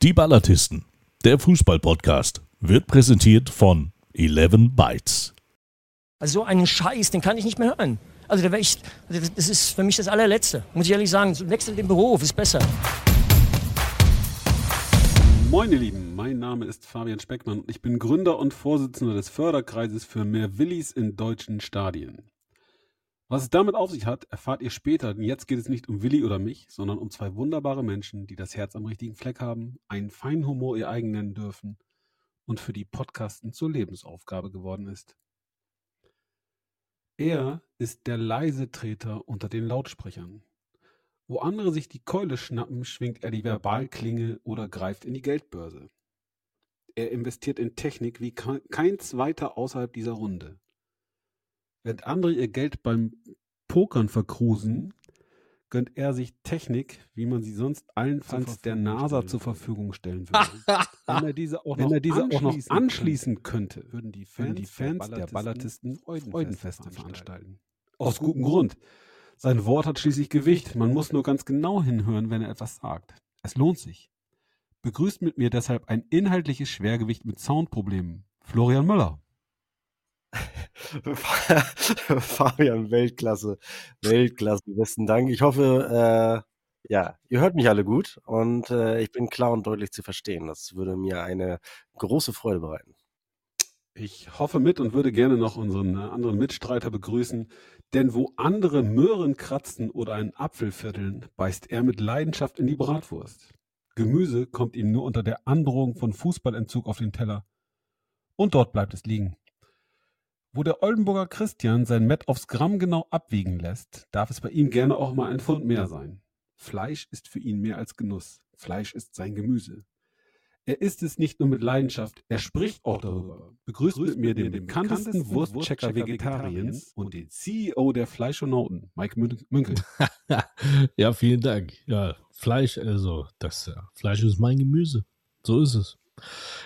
Die Ballatisten, der Fußball-Podcast, wird präsentiert von 11 Bytes. Also so einen Scheiß, den kann ich nicht mehr hören. Also da ich, also das ist für mich das allerletzte. Muss ich ehrlich sagen, wechsel den Beruf, ist besser. Moin ihr Lieben, mein Name ist Fabian Speckmann und ich bin Gründer und Vorsitzender des Förderkreises für mehr Willis in deutschen Stadien. Was es damit auf sich hat, erfahrt ihr später, denn jetzt geht es nicht um Willi oder mich, sondern um zwei wunderbare Menschen, die das Herz am richtigen Fleck haben, einen feinen Humor ihr eigen nennen dürfen und für die Podcasten zur Lebensaufgabe geworden ist. Er ist der leise Treter unter den Lautsprechern. Wo andere sich die Keule schnappen, schwingt er die Verbalklinge oder greift in die Geldbörse. Er investiert in Technik wie kein zweiter außerhalb dieser Runde. Während andere ihr Geld beim Pokern verkrusen, gönnt er sich Technik, wie man sie sonst allenfalls der NASA zur Verfügung stellen würde. Wenn er diese auch, noch, diese auch noch anschließen könnte, würden die Fans, würden die Fans der Ballatisten Freudenfeste, Freudenfeste veranstalten. Aus gutem Grund. Sein Wort hat schließlich Gewicht. Man muss nur ganz genau hinhören, wenn er etwas sagt. Es lohnt sich. Begrüßt mit mir deshalb ein inhaltliches Schwergewicht mit Soundproblemen. Florian Müller. Fabian, Weltklasse. Weltklasse. Besten Dank. Ich hoffe, äh, ja, ihr hört mich alle gut und äh, ich bin klar und deutlich zu verstehen. Das würde mir eine große Freude bereiten. Ich hoffe mit und würde gerne noch unseren äh, anderen Mitstreiter begrüßen, denn wo andere Möhren kratzen oder einen Apfel vierteln, beißt er mit Leidenschaft in die Bratwurst. Gemüse kommt ihm nur unter der Androhung von Fußballentzug auf den Teller. Und dort bleibt es liegen. Wo der Oldenburger Christian sein Met aufs Gramm genau abwiegen lässt, darf es bei ihm gerne auch mal ein Pfund mehr sein. Fleisch ist für ihn mehr als Genuss. Fleisch ist sein Gemüse. Er isst es nicht nur mit Leidenschaft, er spricht auch darüber. Begrüßt mit mir den bekanntesten Wurstchecker Vegetariens und den CEO der Fleischonauten, Mike Münkel. ja, vielen Dank. Ja, Fleisch, also das Fleisch ist mein Gemüse. So ist es.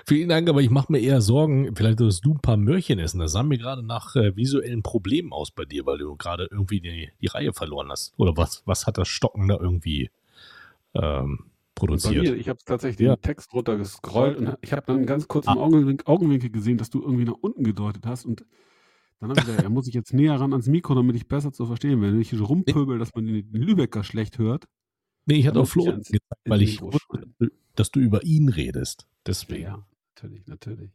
Vielen Dank, aber ich mache mir eher Sorgen, vielleicht solltest du ein paar Möhrchen essen. Das sah mir gerade nach äh, visuellen Problemen aus bei dir, weil du gerade irgendwie die, die Reihe verloren hast. Oder was, was hat das Stocken da irgendwie ähm, produziert? Mir, ich habe tatsächlich ja. den Text runtergescrollt und ich habe dann einen ganz kurzen ah. Augenwinkel, Augenwinkel gesehen, dass du irgendwie nach unten gedeutet hast und dann habe ich gesagt, er muss ich jetzt näher ran ans Mikro, damit ich besser zu verstehen werde. Wenn ich so rumpöbel, dass man den Lübecker schlecht hört. Nee, ich hatte auch Flo gesagt, weil ich wusste, dass du über ihn redest. Deswegen. Ja, natürlich, natürlich.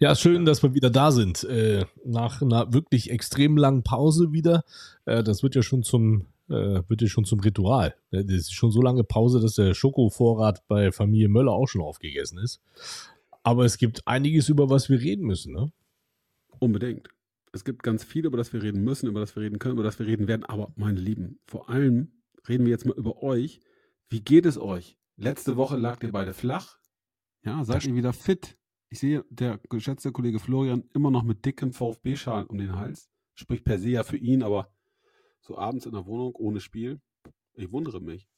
Ja, schön, dass wir wieder da sind. Äh, nach einer wirklich extrem langen Pause wieder. Äh, das wird ja schon zum, äh, wird ja schon zum Ritual. Das ist schon so lange Pause, dass der Schokovorrat bei Familie Möller auch schon aufgegessen ist. Aber es gibt einiges, über was wir reden müssen, ne? Unbedingt. Es gibt ganz viel, über das wir reden müssen, über das wir reden können, über das wir reden werden. Aber meine Lieben, vor allem reden wir jetzt mal über euch. Wie geht es euch? Letzte Woche lagt ihr beide flach. Ja, seid ihr wieder fit? Ich sehe, der geschätzte Kollege Florian immer noch mit dickem VfB-Schal um den Hals. Spricht per se ja für ihn, aber so abends in der Wohnung ohne Spiel. Ich wundere mich.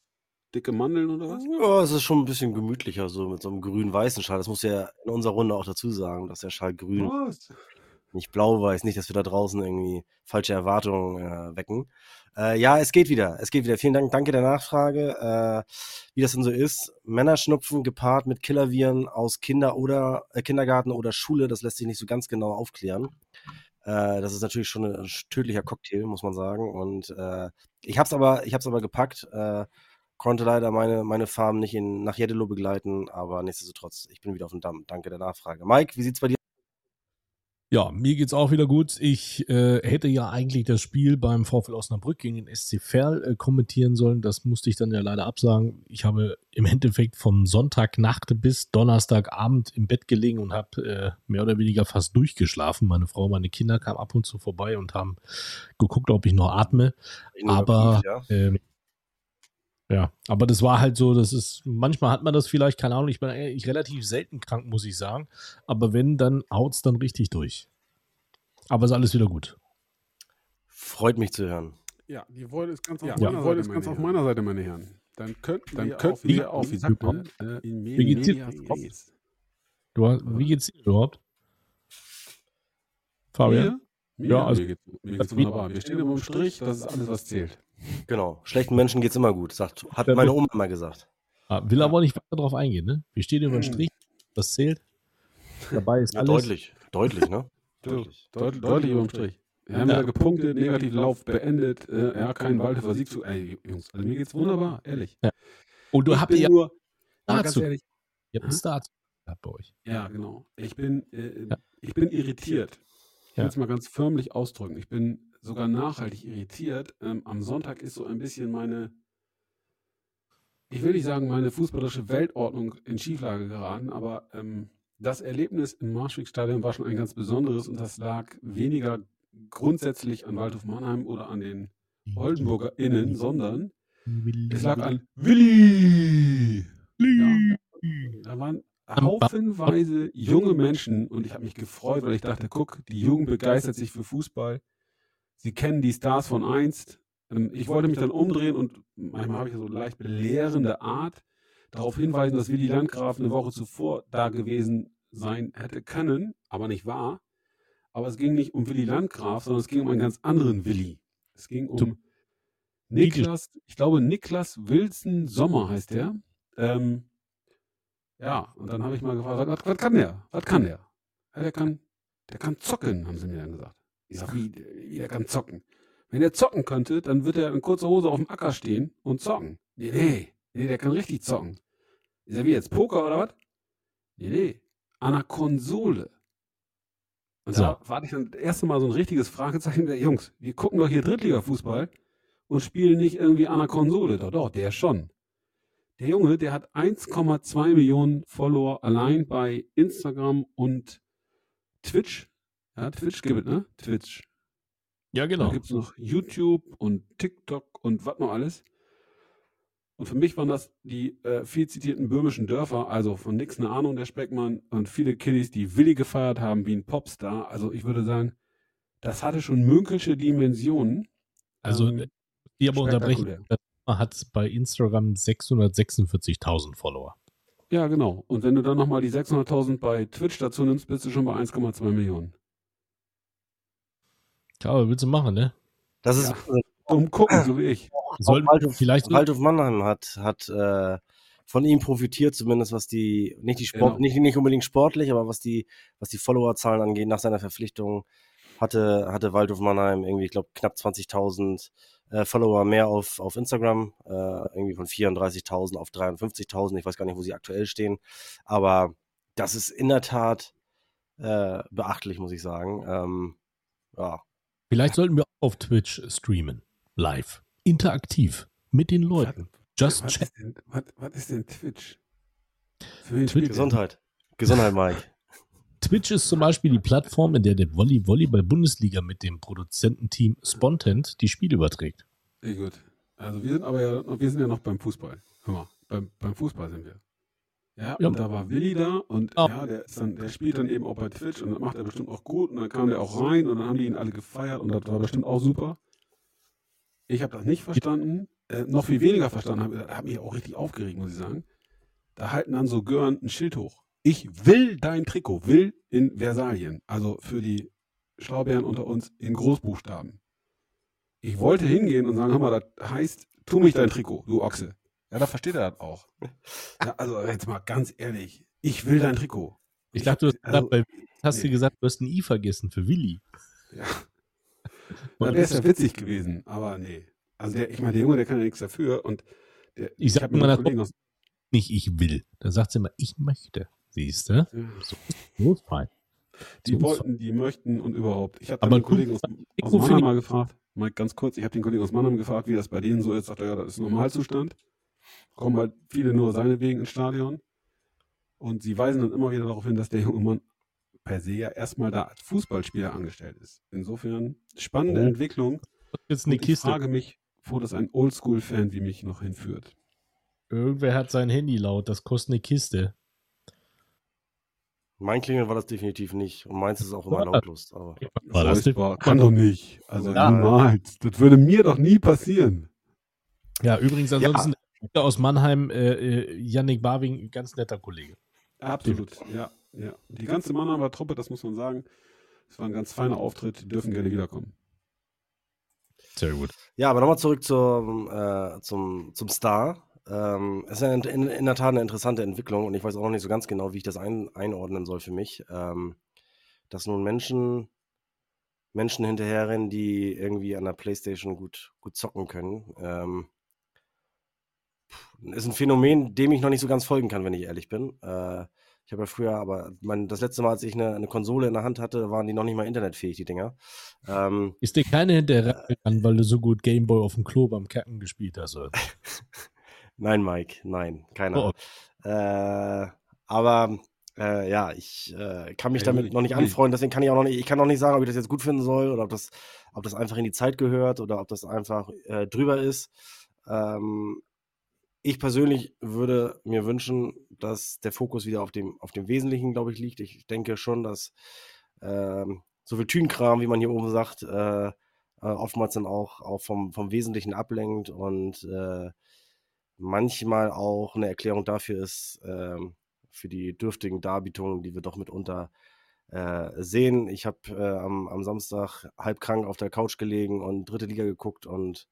Dicke Mandeln oder was? Ja, es ist schon ein bisschen gemütlicher, so mit so einem grün-weißen Schal. Das muss ja in unserer Runde auch dazu sagen, dass der Schal grün, was? Nicht blau-weiß, nicht, dass wir da draußen irgendwie falsche Erwartungen äh, wecken. Äh, ja, es geht wieder. Es geht wieder. Vielen Dank. Danke der Nachfrage. Äh, wie das denn so ist. Männerschnupfen gepaart mit Killerviren aus Kinder- oder äh, Kindergarten oder Schule, das lässt sich nicht so ganz genau aufklären. Äh, das ist natürlich schon ein tödlicher Cocktail, muss man sagen. Und äh, ich habe es aber, ich hab's aber gepackt. Konnte leider meine, meine Farm nicht in, nach Jeddelo begleiten, aber nichtsdestotrotz, ich bin wieder auf dem Damm. Danke der Nachfrage. Mike, wie sieht's bei dir ja, mir geht's auch wieder gut. Ich äh, hätte ja eigentlich das Spiel beim VfL Osnabrück gegen den SC Verl äh, kommentieren sollen. Das musste ich dann ja leider absagen. Ich habe im Endeffekt vom Sonntagnacht bis Donnerstagabend im Bett gelegen und habe äh, mehr oder weniger fast durchgeschlafen. Meine Frau, meine Kinder kamen ab und zu vorbei und haben geguckt, ob ich noch atme. Aber ja. ähm, ja, aber das war halt so, das ist, manchmal hat man das vielleicht, keine Ahnung, ich bin eigentlich relativ selten krank, muss ich sagen. Aber wenn, dann haut es dann richtig durch. Aber ist alles wieder gut. Freut mich zu hören. Ja, die Freude ist ganz auf, ja, meiner, Seite, ist ganz auf meiner Seite, meine Herren. Dann könnten dann wir könnten wir auch, wie sagt man, äh, wie geht's dir? Du, wie geht's dir überhaupt? Fabian? Mir? Ja, also, mir geht's, mir geht's wunderbar. Wir stehen immer im Strich, das ist alles, was zählt. Genau. Schlechten Menschen geht's immer gut, sagt, hat meine Oma immer gesagt. Ah, will aber nicht weiter darauf eingehen, ne? Wir stehen über den Hm. Strich, das zählt. Dabei ist Ja, alles. deutlich. Deutlich, ne? Deutlich, deutlich, deutlich über dem Strich. Wir haben Ja. wieder gepunktet, Negativlauf beendet. Äh, ja, kein Waldhofer Sieg zu. Ey, Jungs, also mir geht's wunderbar, ehrlich. Und du ich habt bin ja nur, dazu. ehrlich, Ihr habt einen Start gehabt bei euch. ja, genau. Ich bin, äh, Ja. ich bin irritiert. Ich Ja. will es mal ganz förmlich ausdrücken. Ich bin sogar nachhaltig irritiert. Ähm, am Sonntag ist so ein bisschen meine, ich will nicht sagen, meine fußballische Weltordnung in Schieflage geraten, aber ähm, das Erlebnis im Marschwegstadion war schon ein ganz besonderes und das lag weniger grundsätzlich an Waldhof Mannheim oder an den Oldenburger Innen, sondern es lag an Willi. Ja. Da waren haufenweise junge Menschen und ich habe mich gefreut, weil ich dachte, guck, die Jugend begeistert sich für Fußball. Sie kennen die Stars von einst. Ähm, Ich wollte mich dann umdrehen und manchmal habe ich so leicht belehrende Art darauf hinweisen, dass Willi Landgraf eine Woche zuvor da gewesen sein hätte können, aber nicht wahr. Aber es ging nicht um Willi Landgraf, sondern es ging um einen ganz anderen Willi. Es ging um Niklas, ich glaube Niklas Wilson Sommer heißt der. Ähm, ja, und dann habe ich mal gefragt, was, was kann der? Was kann der? Ja, der kann, der kann zocken, haben sie mir dann gesagt. Ich sag, wie, wie der kann zocken? Wenn er zocken könnte, dann wird er in kurzer Hose auf dem Acker stehen und zocken. Nee, nee, nee, der kann richtig zocken. Ist er wie jetzt Poker oder was? Nee, nee, an einer Konsole. Und So. da war ich dann das erste Mal so ein richtiges Fragezeichen. Der Jungs, wir gucken doch hier Drittliga-Fußball und spielen nicht irgendwie an einer Konsole. Doch, doch, der schon. Der Junge, der hat 1,2 Millionen Follower allein bei Instagram und Twitch. Ja, Twitch gibt es, ne? Twitch. Ja, Da genau. gibt es noch YouTube und TikTok und was noch alles. Und für mich waren das die äh, viel zitierten böhmischen Dörfer, also von nix eine Ahnung, der Speckmann und viele Kiddies, die Willi gefeiert haben wie ein Popstar. Also ich würde sagen, das hatte schon münkelsche Dimensionen. Also, Ähm, die aber unterbrechen. hat bei Instagram 646.000 Follower. Ja, genau. Und wenn du dann nochmal die 600.000 bei Twitch dazu nimmst, bist du schon bei 1,2 Millionen. Tja, aber willst du machen, ne? Das ist, Ja. Dumm gucken, so wie ich. Sollten Waldhof, vielleicht Waldhof Mannheim hat, hat äh, von ihm profitiert, zumindest was die, nicht die Sport, Genau. nicht, nicht unbedingt sportlich, aber was die, was die Followerzahlen angeht, nach seiner Verpflichtung hatte, hatte Waldhof Mannheim irgendwie, ich glaube, knapp 20.000 äh, Follower mehr auf, auf Instagram, äh, irgendwie von 34.000 auf 53.000. Ich weiß gar nicht, wo sie aktuell stehen, aber das ist in der Tat äh, beachtlich, muss ich sagen. Ähm, ja, Vielleicht sollten wir auf Twitch streamen. Live. Interaktiv. Mit den Leuten. Just Was chat. ist, denn, was, was ist denn Twitch? Twitch- der? Gesundheit. Gesundheit, Mike. Twitch ist zum Beispiel die Plattform, in der der Volley Volleyball Bundesliga mit dem Produzententeam Spontent die Spiele überträgt. Sehr gut. Also wir sind aber ja, wir sind ja noch beim Fußball. Hör mal, beim, beim Fußball sind wir. Ja, Ja. und da war Willi da und Ja. ja, der, dann, der spielt dann eben auch bei Twitch und das macht er bestimmt auch gut und dann kam der auch rein und dann haben die ihn alle gefeiert und das war bestimmt auch super. Ich habe das nicht verstanden, äh, noch viel weniger verstanden, habe hab mich auch richtig aufgeregt, muss ich sagen. Da halten dann so Gören ein Schild hoch. Ich will dein Trikot, will in Versalien, also für die Schlaubeeren unter uns in Großbuchstaben. Ich wollte hingehen und sagen, hör mal, das heißt, tu mich dein Trikot, du Ochse. Ja, da versteht er das auch. Ja, also jetzt mal ganz ehrlich, ich will dein Trikot. Ich dachte, du hast, also, gesagt, bei, hast nee. du gesagt, du hast ein I vergessen für Willi. ja. Dann wäre es ja witzig gewesen, aber nee. Also der, ich meine, der Junge, der kann ja nichts dafür und der, Ich sag meiner einem Kollegen aus, Nicht ich will. Da sagt sie immer, ich möchte. Siehst du? ja, So ist fein. die So wollten, die möchten und überhaupt. Ich habe du- Kollegen aus, aus Mannheim mal gefragt, Mike, ganz kurz, ich habe den Kollegen aus Mannheim gefragt, wie das bei denen so ist. Sagt er, ja, das ist Normalzustand. Kommen halt viele nur seinetwegen ins Stadion. Und sie weisen dann immer wieder darauf hin, dass der junge Mann per se ja erstmal da als Fußballspieler angestellt ist. Insofern spannende Oh. Entwicklung. Jetzt eine Und ich Kiste. frage mich, wo das ein Oldschool-Fan wie mich noch hinführt. Irgendwer hat sein Handy laut. Das kostet eine Kiste. Mein Klingel war das definitiv nicht. Und meins ist auch immer lautlos. Aber War das? Furchtbar. Kann doch nicht. Also Ja. niemals. Das würde mir doch nie passieren. Ja, übrigens ansonsten aus Mannheim, äh, äh, Yannick Barwing, ganz netter Kollege. Absolut, ja, ja. Die ganze Mannheimer Truppe, das muss man sagen, es war ein ganz feiner Auftritt, die dürfen gerne wiederkommen. Sehr gut. Ja, aber nochmal zurück zum, äh, zum, zum Star. ähm, es ist in, in, in, der Tat eine interessante Entwicklung und ich weiß auch noch nicht so ganz genau, wie ich das ein, einordnen soll für mich. Ähm, dass nun Menschen, Menschen hinterherrennen, die irgendwie an der Playstation gut, gut zocken können. Ähm, ist ein Phänomen, dem ich noch nicht so ganz folgen kann, wenn ich ehrlich bin. Äh, ich habe ja früher, aber mein, das letzte Mal, als ich eine, eine, Konsole in der Hand hatte, waren die noch nicht mal internetfähig, die Dinger. Ähm, ist dir keine hinterher gegangen, weil du so gut Gameboy auf dem Klo beim Kacken gespielt hast? nein, Mike, nein, keiner. Oh. Äh, aber äh, ja, ich äh, kann mich damit noch nicht anfreunden, deswegen kann ich auch noch nicht, ich kann noch nicht sagen, ob ich das jetzt gut finden soll oder ob das, ob das einfach in die Zeit gehört oder ob das einfach äh, drüber ist. Ähm, ich persönlich würde mir wünschen, dass der Fokus wieder auf dem, auf dem Wesentlichen, glaube ich, liegt. Ich denke schon, dass ähm, so viel Tünkram, wie man hier oben sagt, äh, äh, oftmals dann auch, auch vom, vom Wesentlichen ablenkt und äh, manchmal auch eine Erklärung dafür ist, äh, für die dürftigen Darbietungen, die wir doch mitunter äh, sehen. Ich habe äh, am, am Samstag halb krank auf der Couch gelegen und dritte Liga geguckt und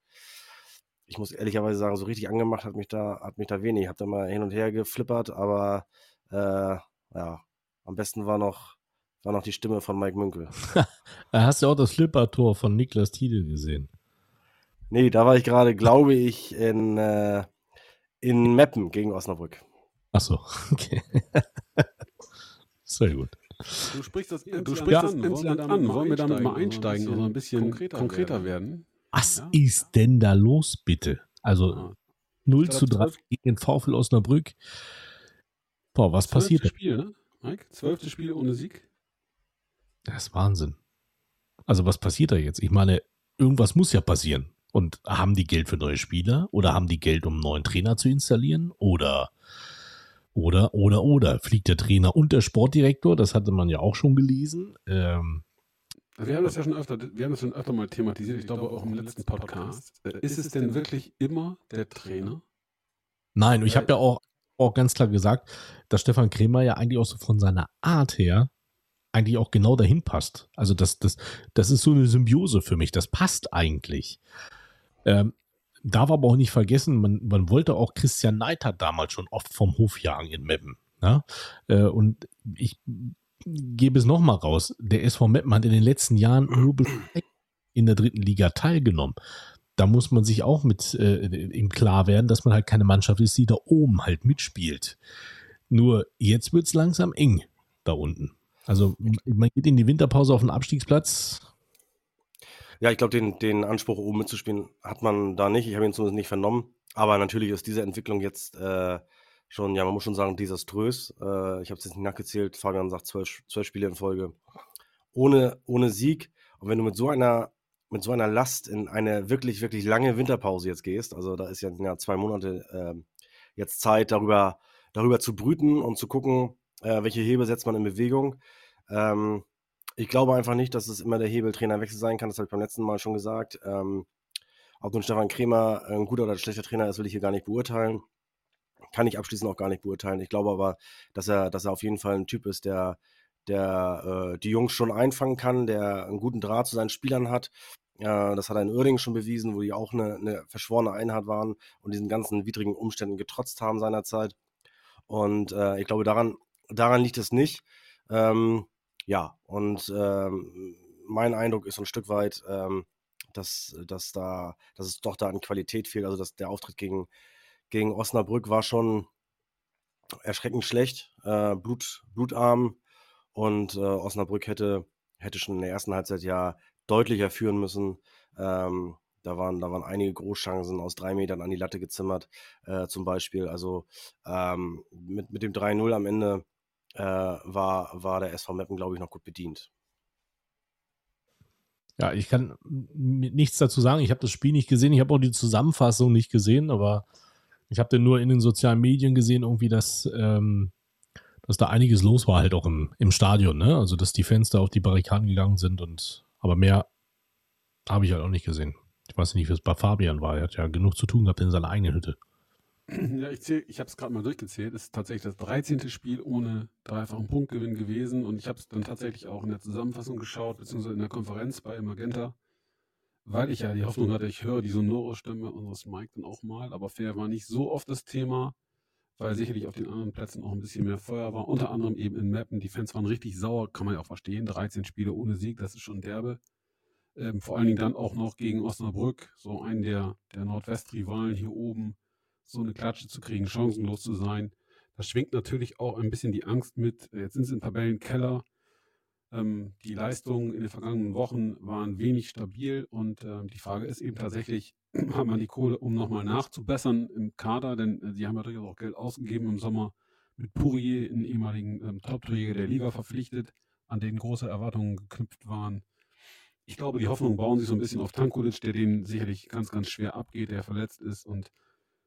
ich muss ehrlicherweise sagen, so richtig angemacht hat mich da, hat mich da wenig. Ich habe da mal hin und her geflippert, aber äh, ja, am besten war noch, war noch die Stimme von Mike Münkel. Hast du auch das Flippertor von Niklas Tiede gesehen? Nee, da war ich gerade, glaube ich, in, äh, in Meppen gegen Osnabrück. Ach so, okay. Sehr gut. Du sprichst das, du sprichst ja, das Insland an. Wollen wir damit mal einsteigen und so ein bisschen konkreter, konkreter werden? werden? Was ja. ist denn da los, bitte? Also ja. 0 zu 3 gegen den VfL Osnabrück. Boah, was passiert? Spiel, ne? Mike? Zwölfte Spiel ohne Sieg? Das ist Wahnsinn. Also was passiert da jetzt? Ich meine, irgendwas muss ja passieren. Und haben die Geld für neue Spieler? Oder haben die Geld, um einen neuen Trainer zu installieren? Oder, oder, oder, oder fliegt der Trainer und der Sportdirektor? Das hatte man ja auch schon gelesen. Ähm, wir haben das ja schon öfter, wir haben das schon öfter mal thematisiert, ich glaube auch im letzten Podcast. Äh, ist es denn wirklich immer der Trainer? Nein, ich habe ja auch, auch ganz klar gesagt, dass Stefan Kremer ja eigentlich auch so von seiner Art her eigentlich auch genau dahin passt. Also das, das, das ist so eine Symbiose für mich. Das passt eigentlich. Ähm, darf aber auch nicht vergessen, man, man wollte auch Christian Neiter damals schon oft vom Hof jagen in Meppen. Ja? Äh, und ich gebe es nochmal raus. Der SV Meppen hat in den letzten Jahren nur in der dritten Liga teilgenommen. Da muss man sich auch mit äh, im klar werden, dass man halt keine Mannschaft ist, die da oben halt mitspielt. Nur jetzt wird es langsam eng da unten. Also man geht in die Winterpause auf den Abstiegsplatz. Ja, ich glaube, den, den Anspruch, oben mitzuspielen, hat man da nicht. Ich habe ihn zumindest nicht vernommen. Aber natürlich ist diese Entwicklung jetzt äh, schon, ja, man muss schon sagen, desaströs. Äh, ich habe es jetzt nicht nachgezählt. Fabian sagt zwölf, zwölf Spiele in Folge. Ohne, ohne Sieg. Und wenn du mit so einer, mit so einer Last in eine wirklich, wirklich lange Winterpause jetzt gehst, also da ist ja, ja zwei Monate äh, jetzt Zeit, darüber, darüber zu brüten und zu gucken, äh, welche Hebel setzt man in Bewegung. Ähm, ich glaube einfach nicht, dass es immer der Hebeltrainerwechsel sein kann. Das habe ich beim letzten Mal schon gesagt. Ähm, ob nun Stefan Kremer ein guter oder ein schlechter Trainer ist, will ich hier gar nicht beurteilen kann ich abschließend auch gar nicht beurteilen. Ich glaube aber, dass er, dass er auf jeden Fall ein Typ ist, der, der äh, die Jungs schon einfangen kann, der einen guten Draht zu seinen Spielern hat. Äh, das hat er in Uerdingen schon bewiesen, wo die auch eine, eine verschworene Einheit waren und diesen ganzen widrigen Umständen getrotzt haben seinerzeit. Und äh, ich glaube, daran, daran liegt es nicht. Ähm, ja, und ähm, mein Eindruck ist ein Stück weit, ähm, dass, dass, da, dass es doch da an Qualität fehlt. Also dass der Auftritt gegen, gegen Osnabrück war schon erschreckend schlecht, äh, Blut, blutarm und äh, Osnabrück hätte, hätte schon in der ersten Halbzeit ja deutlicher führen müssen. Ähm, da waren, da waren einige Großchancen aus drei Metern an die Latte gezimmert, äh, zum Beispiel. Also ähm, mit, mit dem 3-0 am Ende äh, war, war der SV Meppen, glaube ich, noch gut bedient. Ja, ich kann nichts dazu sagen. Ich habe das Spiel nicht gesehen. Ich habe auch die Zusammenfassung nicht gesehen, aber ich habe dann nur in den sozialen Medien gesehen, irgendwie, dass, ähm, dass da einiges los war, halt auch im, im Stadion, ne? Also, dass die da auf die Barrikaden gegangen sind und aber mehr habe ich halt auch nicht gesehen. Ich weiß nicht, wie es bei Fabian war. Er hat ja genug zu tun gehabt in seiner eigenen Hütte. Ja, ich, ich habe es gerade mal durchgezählt. Es ist tatsächlich das 13. Spiel ohne dreifachen Punktgewinn gewesen. Und ich habe es dann tatsächlich auch in der Zusammenfassung geschaut, beziehungsweise in der Konferenz bei Magenta weil ich ja die Hoffnung hatte, ich höre die sonore Stimme unseres Mike dann auch mal, aber fair war nicht so oft das Thema, weil sicherlich auf den anderen Plätzen auch ein bisschen mehr Feuer war, unter anderem eben in Mappen. Die Fans waren richtig sauer, kann man ja auch verstehen. 13 Spiele ohne Sieg, das ist schon derbe. Ähm, vor allen Dingen dann auch noch gegen Osnabrück, so einen der, der Nordwestrivalen hier oben, so eine Klatsche zu kriegen, chancenlos zu sein. Da schwingt natürlich auch ein bisschen die Angst mit. Jetzt sind sie im Tabellenkeller. Ähm, die Leistungen in den vergangenen Wochen waren wenig stabil und äh, die Frage ist eben tatsächlich, hat man die Kohle, um nochmal nachzubessern im Kader, denn äh, sie haben ja durchaus auch Geld ausgegeben im Sommer mit Pourier, einen ehemaligen ähm, Top-Torjäger der Liga, verpflichtet, an den große Erwartungen geknüpft waren. Ich glaube, die Hoffnung bauen sich so ein bisschen auf Tankulic, der den sicherlich ganz, ganz schwer abgeht, der verletzt ist und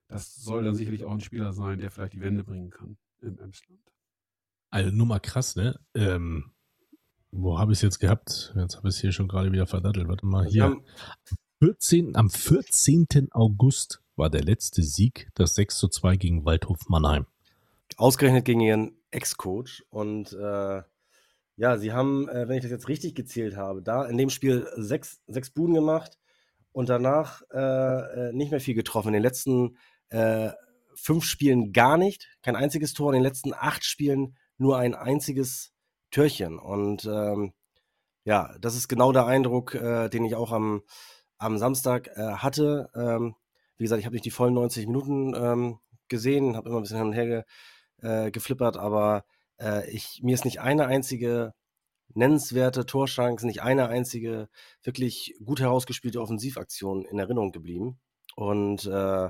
das soll dann sicherlich auch ein Spieler sein, der vielleicht die Wende bringen kann im Emsland. Also nur mal krass, ne? Ähm, wo habe ich es jetzt gehabt? Jetzt habe ich es hier schon gerade wieder verdattelt. Warte mal, hier. Am 14, am 14. August war der letzte Sieg, das 6 zu 2 gegen Waldhof Mannheim. Ausgerechnet gegen ihren Ex-Coach. Und äh, ja, sie haben, äh, wenn ich das jetzt richtig gezählt habe, da in dem Spiel sechs, sechs Buden gemacht und danach äh, äh nicht mehr viel getroffen. In den letzten äh, fünf Spielen gar nicht, kein einziges Tor. In den letzten acht Spielen nur ein einziges Türchen. Und ähm, ja, das ist genau der Eindruck, äh, den ich auch am, am Samstag äh, hatte. Ähm, wie gesagt, ich habe nicht die vollen 90 Minuten ähm, gesehen, habe immer ein bisschen hin und her ge, äh, geflippert, aber äh, ich, mir ist nicht eine einzige nennenswerte Torschance, nicht eine einzige wirklich gut herausgespielte Offensivaktion in Erinnerung geblieben. Und äh,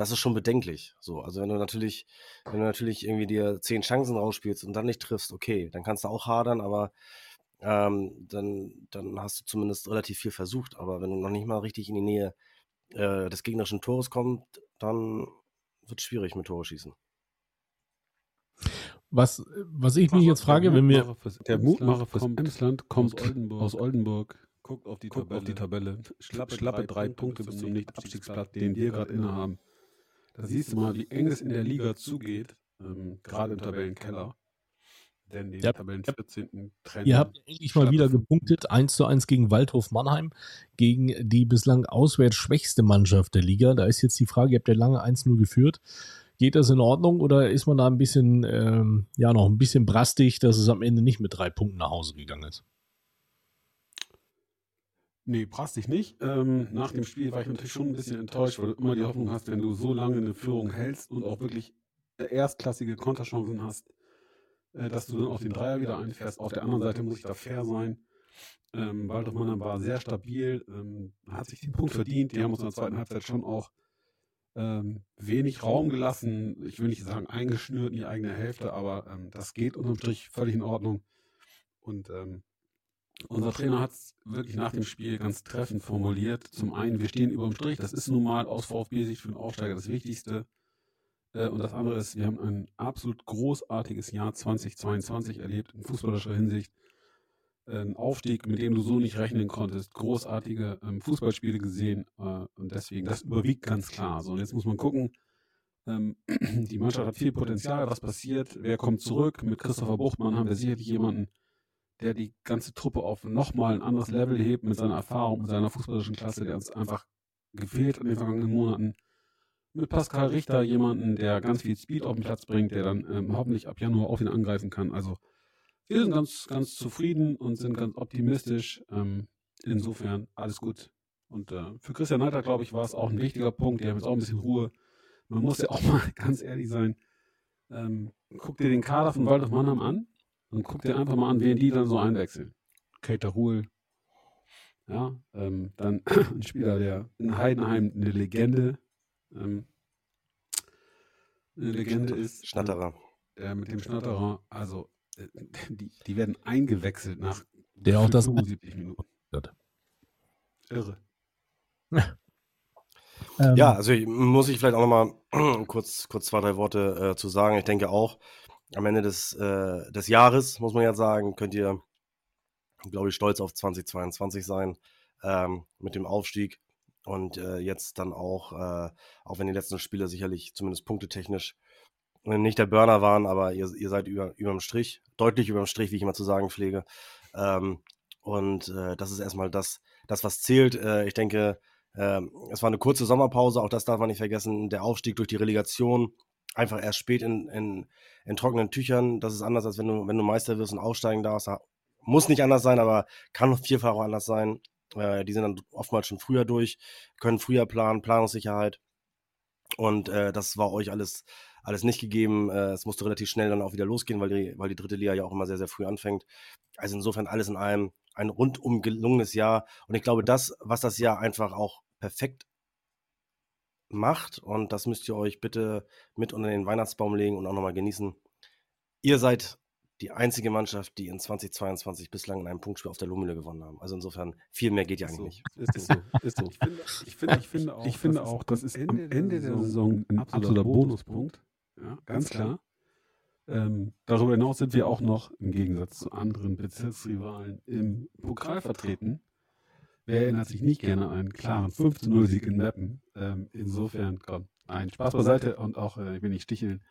das ist schon bedenklich. So, also wenn du natürlich, wenn du natürlich irgendwie dir zehn Chancen rausspielst und dann nicht triffst, okay, dann kannst du auch hadern, aber ähm, dann, dann hast du zumindest relativ viel versucht. Aber wenn du noch nicht mal richtig in die Nähe äh, des gegnerischen Tores kommst, dann wird es schwierig mit Tore schießen. Was, was ich mich jetzt frage, wenn wir. Der Mutmacher fürs Emsland kommt aus Oldenburg. Aus Oldenburg. Guckt auf die Guckt Tabelle. Auf die Tabelle. Schlappe, Schlappe drei, Punkte bis zum Nicht-Abstiegsplatz, den wir gerade innehaben. Da siehst du mal, wie eng es in der Liga zugeht, ähm, gerade im Tabellenkeller. Denn die ja, Tabellen 14. trennen. Ihr habt endlich mal wieder gepunktet, 1 zu 1 gegen Waldhof Mannheim, gegen die bislang auswärts schwächste Mannschaft der Liga. Da ist jetzt die Frage, ihr habt ja lange 1-0 geführt. Geht das in Ordnung oder ist man da ein bisschen, ähm, ja, noch ein bisschen brastig, dass es am Ende nicht mit drei Punkten nach Hause gegangen ist? Nee, brauchst dich nicht. Ähm, nach dem Spiel war ich natürlich schon ein bisschen enttäuscht, weil du immer die Hoffnung hast, wenn du so lange eine Führung hältst und auch wirklich erstklassige Konterchancen hast, äh, dass du dann auch den Dreier wieder einfährst. Auf der anderen Seite muss ich da fair sein. Ähm, Mannheim war sehr stabil, ähm, hat sich den Punkt verdient. Die haben uns in der zweiten Halbzeit schon auch ähm, wenig Raum gelassen. Ich will nicht sagen eingeschnürt in die eigene Hälfte, aber ähm, das geht unterm Strich völlig in Ordnung. Und ähm, unser Trainer hat es wirklich nach dem Spiel ganz treffend formuliert. Zum einen, wir stehen über dem Strich, das ist nun mal aus VfB-Sicht für den Aufsteiger das Wichtigste. Äh, und das andere ist, wir haben ein absolut großartiges Jahr 2022 erlebt in fußballischer Hinsicht. Ein Aufstieg, mit dem du so nicht rechnen konntest. Großartige ähm, Fußballspiele gesehen. Äh, und deswegen, das überwiegt ganz klar. So, und jetzt muss man gucken, ähm, die Mannschaft hat viel Potenzial. Was passiert? Wer kommt zurück? Mit Christopher Buchtmann haben wir sicherlich jemanden, der die ganze Truppe auf nochmal ein anderes Level hebt mit seiner Erfahrung, mit seiner fußballischen Klasse, der uns einfach gefehlt in den vergangenen Monaten. Mit Pascal Richter jemanden, der ganz viel Speed auf den Platz bringt, der dann ähm, hoffentlich ab Januar auch ihn angreifen kann. Also wir sind ganz, ganz zufrieden und sind ganz optimistisch. Ähm, insofern alles gut. Und äh, für Christian Neiter, glaube ich, war es auch ein wichtiger Punkt. Die haben jetzt auch ein bisschen Ruhe. Man muss ja auch mal ganz ehrlich sein. Ähm, guck dir den Kader von Waldorf Mannheim an und guck dir einfach mal an, wen die dann so einwechseln. Kater Ruhl. Ja, ähm, dann ein Spieler, der in Heidenheim eine Legende, ähm, eine Legende ist. Schnatterer. Der mit dem Schnatterer, also äh, die, die werden eingewechselt nach der auch das 75 Minuten. Irre. Ja, also ich, muss ich vielleicht auch nochmal kurz, kurz zwei, drei Worte äh, zu sagen. Ich denke auch, am Ende des, äh, des Jahres, muss man ja sagen, könnt ihr, glaube ich, stolz auf 2022 sein ähm, mit dem Aufstieg. Und äh, jetzt dann auch, äh, auch wenn die letzten Spiele sicherlich zumindest punktetechnisch nicht der Burner waren, aber ihr, ihr seid über, über dem Strich, deutlich über dem Strich, wie ich immer zu sagen pflege. Ähm, und äh, das ist erstmal das, das, was zählt. Äh, ich denke, äh, es war eine kurze Sommerpause, auch das darf man nicht vergessen. Der Aufstieg durch die Relegation, einfach erst spät in, in, in trockenen Tüchern. Das ist anders, als wenn du, wenn du Meister wirst und aufsteigen darfst. Muss nicht anders sein, aber kann vielfach auch anders sein. Äh, die sind dann oftmals schon früher durch, können früher planen, Planungssicherheit. Und äh, das war euch alles, alles nicht gegeben. Äh, es musste relativ schnell dann auch wieder losgehen, weil die, weil die dritte Liga ja auch immer sehr, sehr früh anfängt. Also insofern alles in allem ein rundum gelungenes Jahr. Und ich glaube, das, was das Jahr einfach auch perfekt macht, und das müsst ihr euch bitte mit unter den Weihnachtsbaum legen und auch nochmal genießen. Ihr seid die einzige Mannschaft, die in 2022 bislang in einem Punktspiel auf der Lohmühle gewonnen haben. Also insofern, viel mehr geht ja eigentlich so, nicht. Ist so, ist so. Ich finde, ich finde, ich finde auch, das ist am Ende der Saison ein absoluter Bonuspunkt. Ja, ganz klar. Ähm, darüber hinaus sind wir auch noch im Gegensatz zu anderen Bezirksrivalen im Pokal vertreten. Wer erinnert sich nicht gerne an einen klaren 5-0-Sieg in Meppen? Ähm, insofern, komm, ein Spaß beiseite und auch, äh, will nicht sticheln,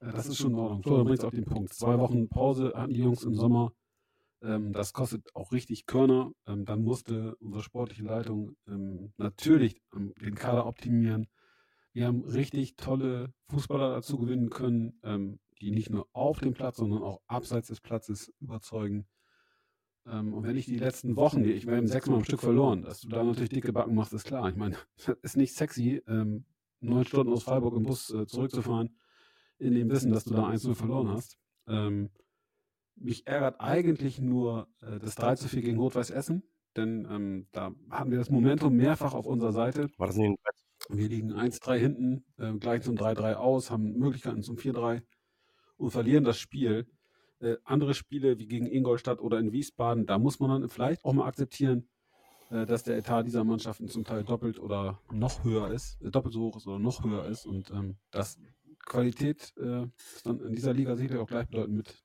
äh, das ist schon in Ordnung. Florian bringt es auf den Punkt. Zwei Wochen Pause hatten die Jungs im Sommer. Ähm, das kostet auch richtig Körner. Ähm, dann musste unsere sportliche Leitung ähm, natürlich ähm, den Kader optimieren. Wir haben richtig tolle Fußballer dazu gewinnen können, ähm, die nicht nur auf dem Platz, sondern auch abseits des Platzes überzeugen. Ähm, und wenn ich die letzten Wochen, ich haben sechsmal am Stück verloren, dass du da natürlich dicke Backen machst, ist klar. Ich meine, das ist nicht sexy, neun Stunden aus Freiburg im Bus äh, zurückzufahren in dem Wissen, dass du da 1-0 verloren hast. Ähm, mich ärgert eigentlich nur äh, das 3 zu 4 gegen Rot-Weiß Essen, denn ähm, da hatten wir das Momentum mehrfach auf unserer Seite. War das nicht ein Wir liegen 1-3 hinten, äh, gleich zum 3-3 aus, haben Möglichkeiten zum 4-3 und verlieren das Spiel. Äh, andere Spiele wie gegen Ingolstadt oder in Wiesbaden, da muss man dann vielleicht auch mal akzeptieren, äh, dass der Etat dieser Mannschaften zum Teil doppelt oder noch höher ist, äh, doppelt so hoch ist oder noch höher ist. Und ähm, das Qualität äh, ist dann in dieser Liga sicherlich auch gleichbedeutend mit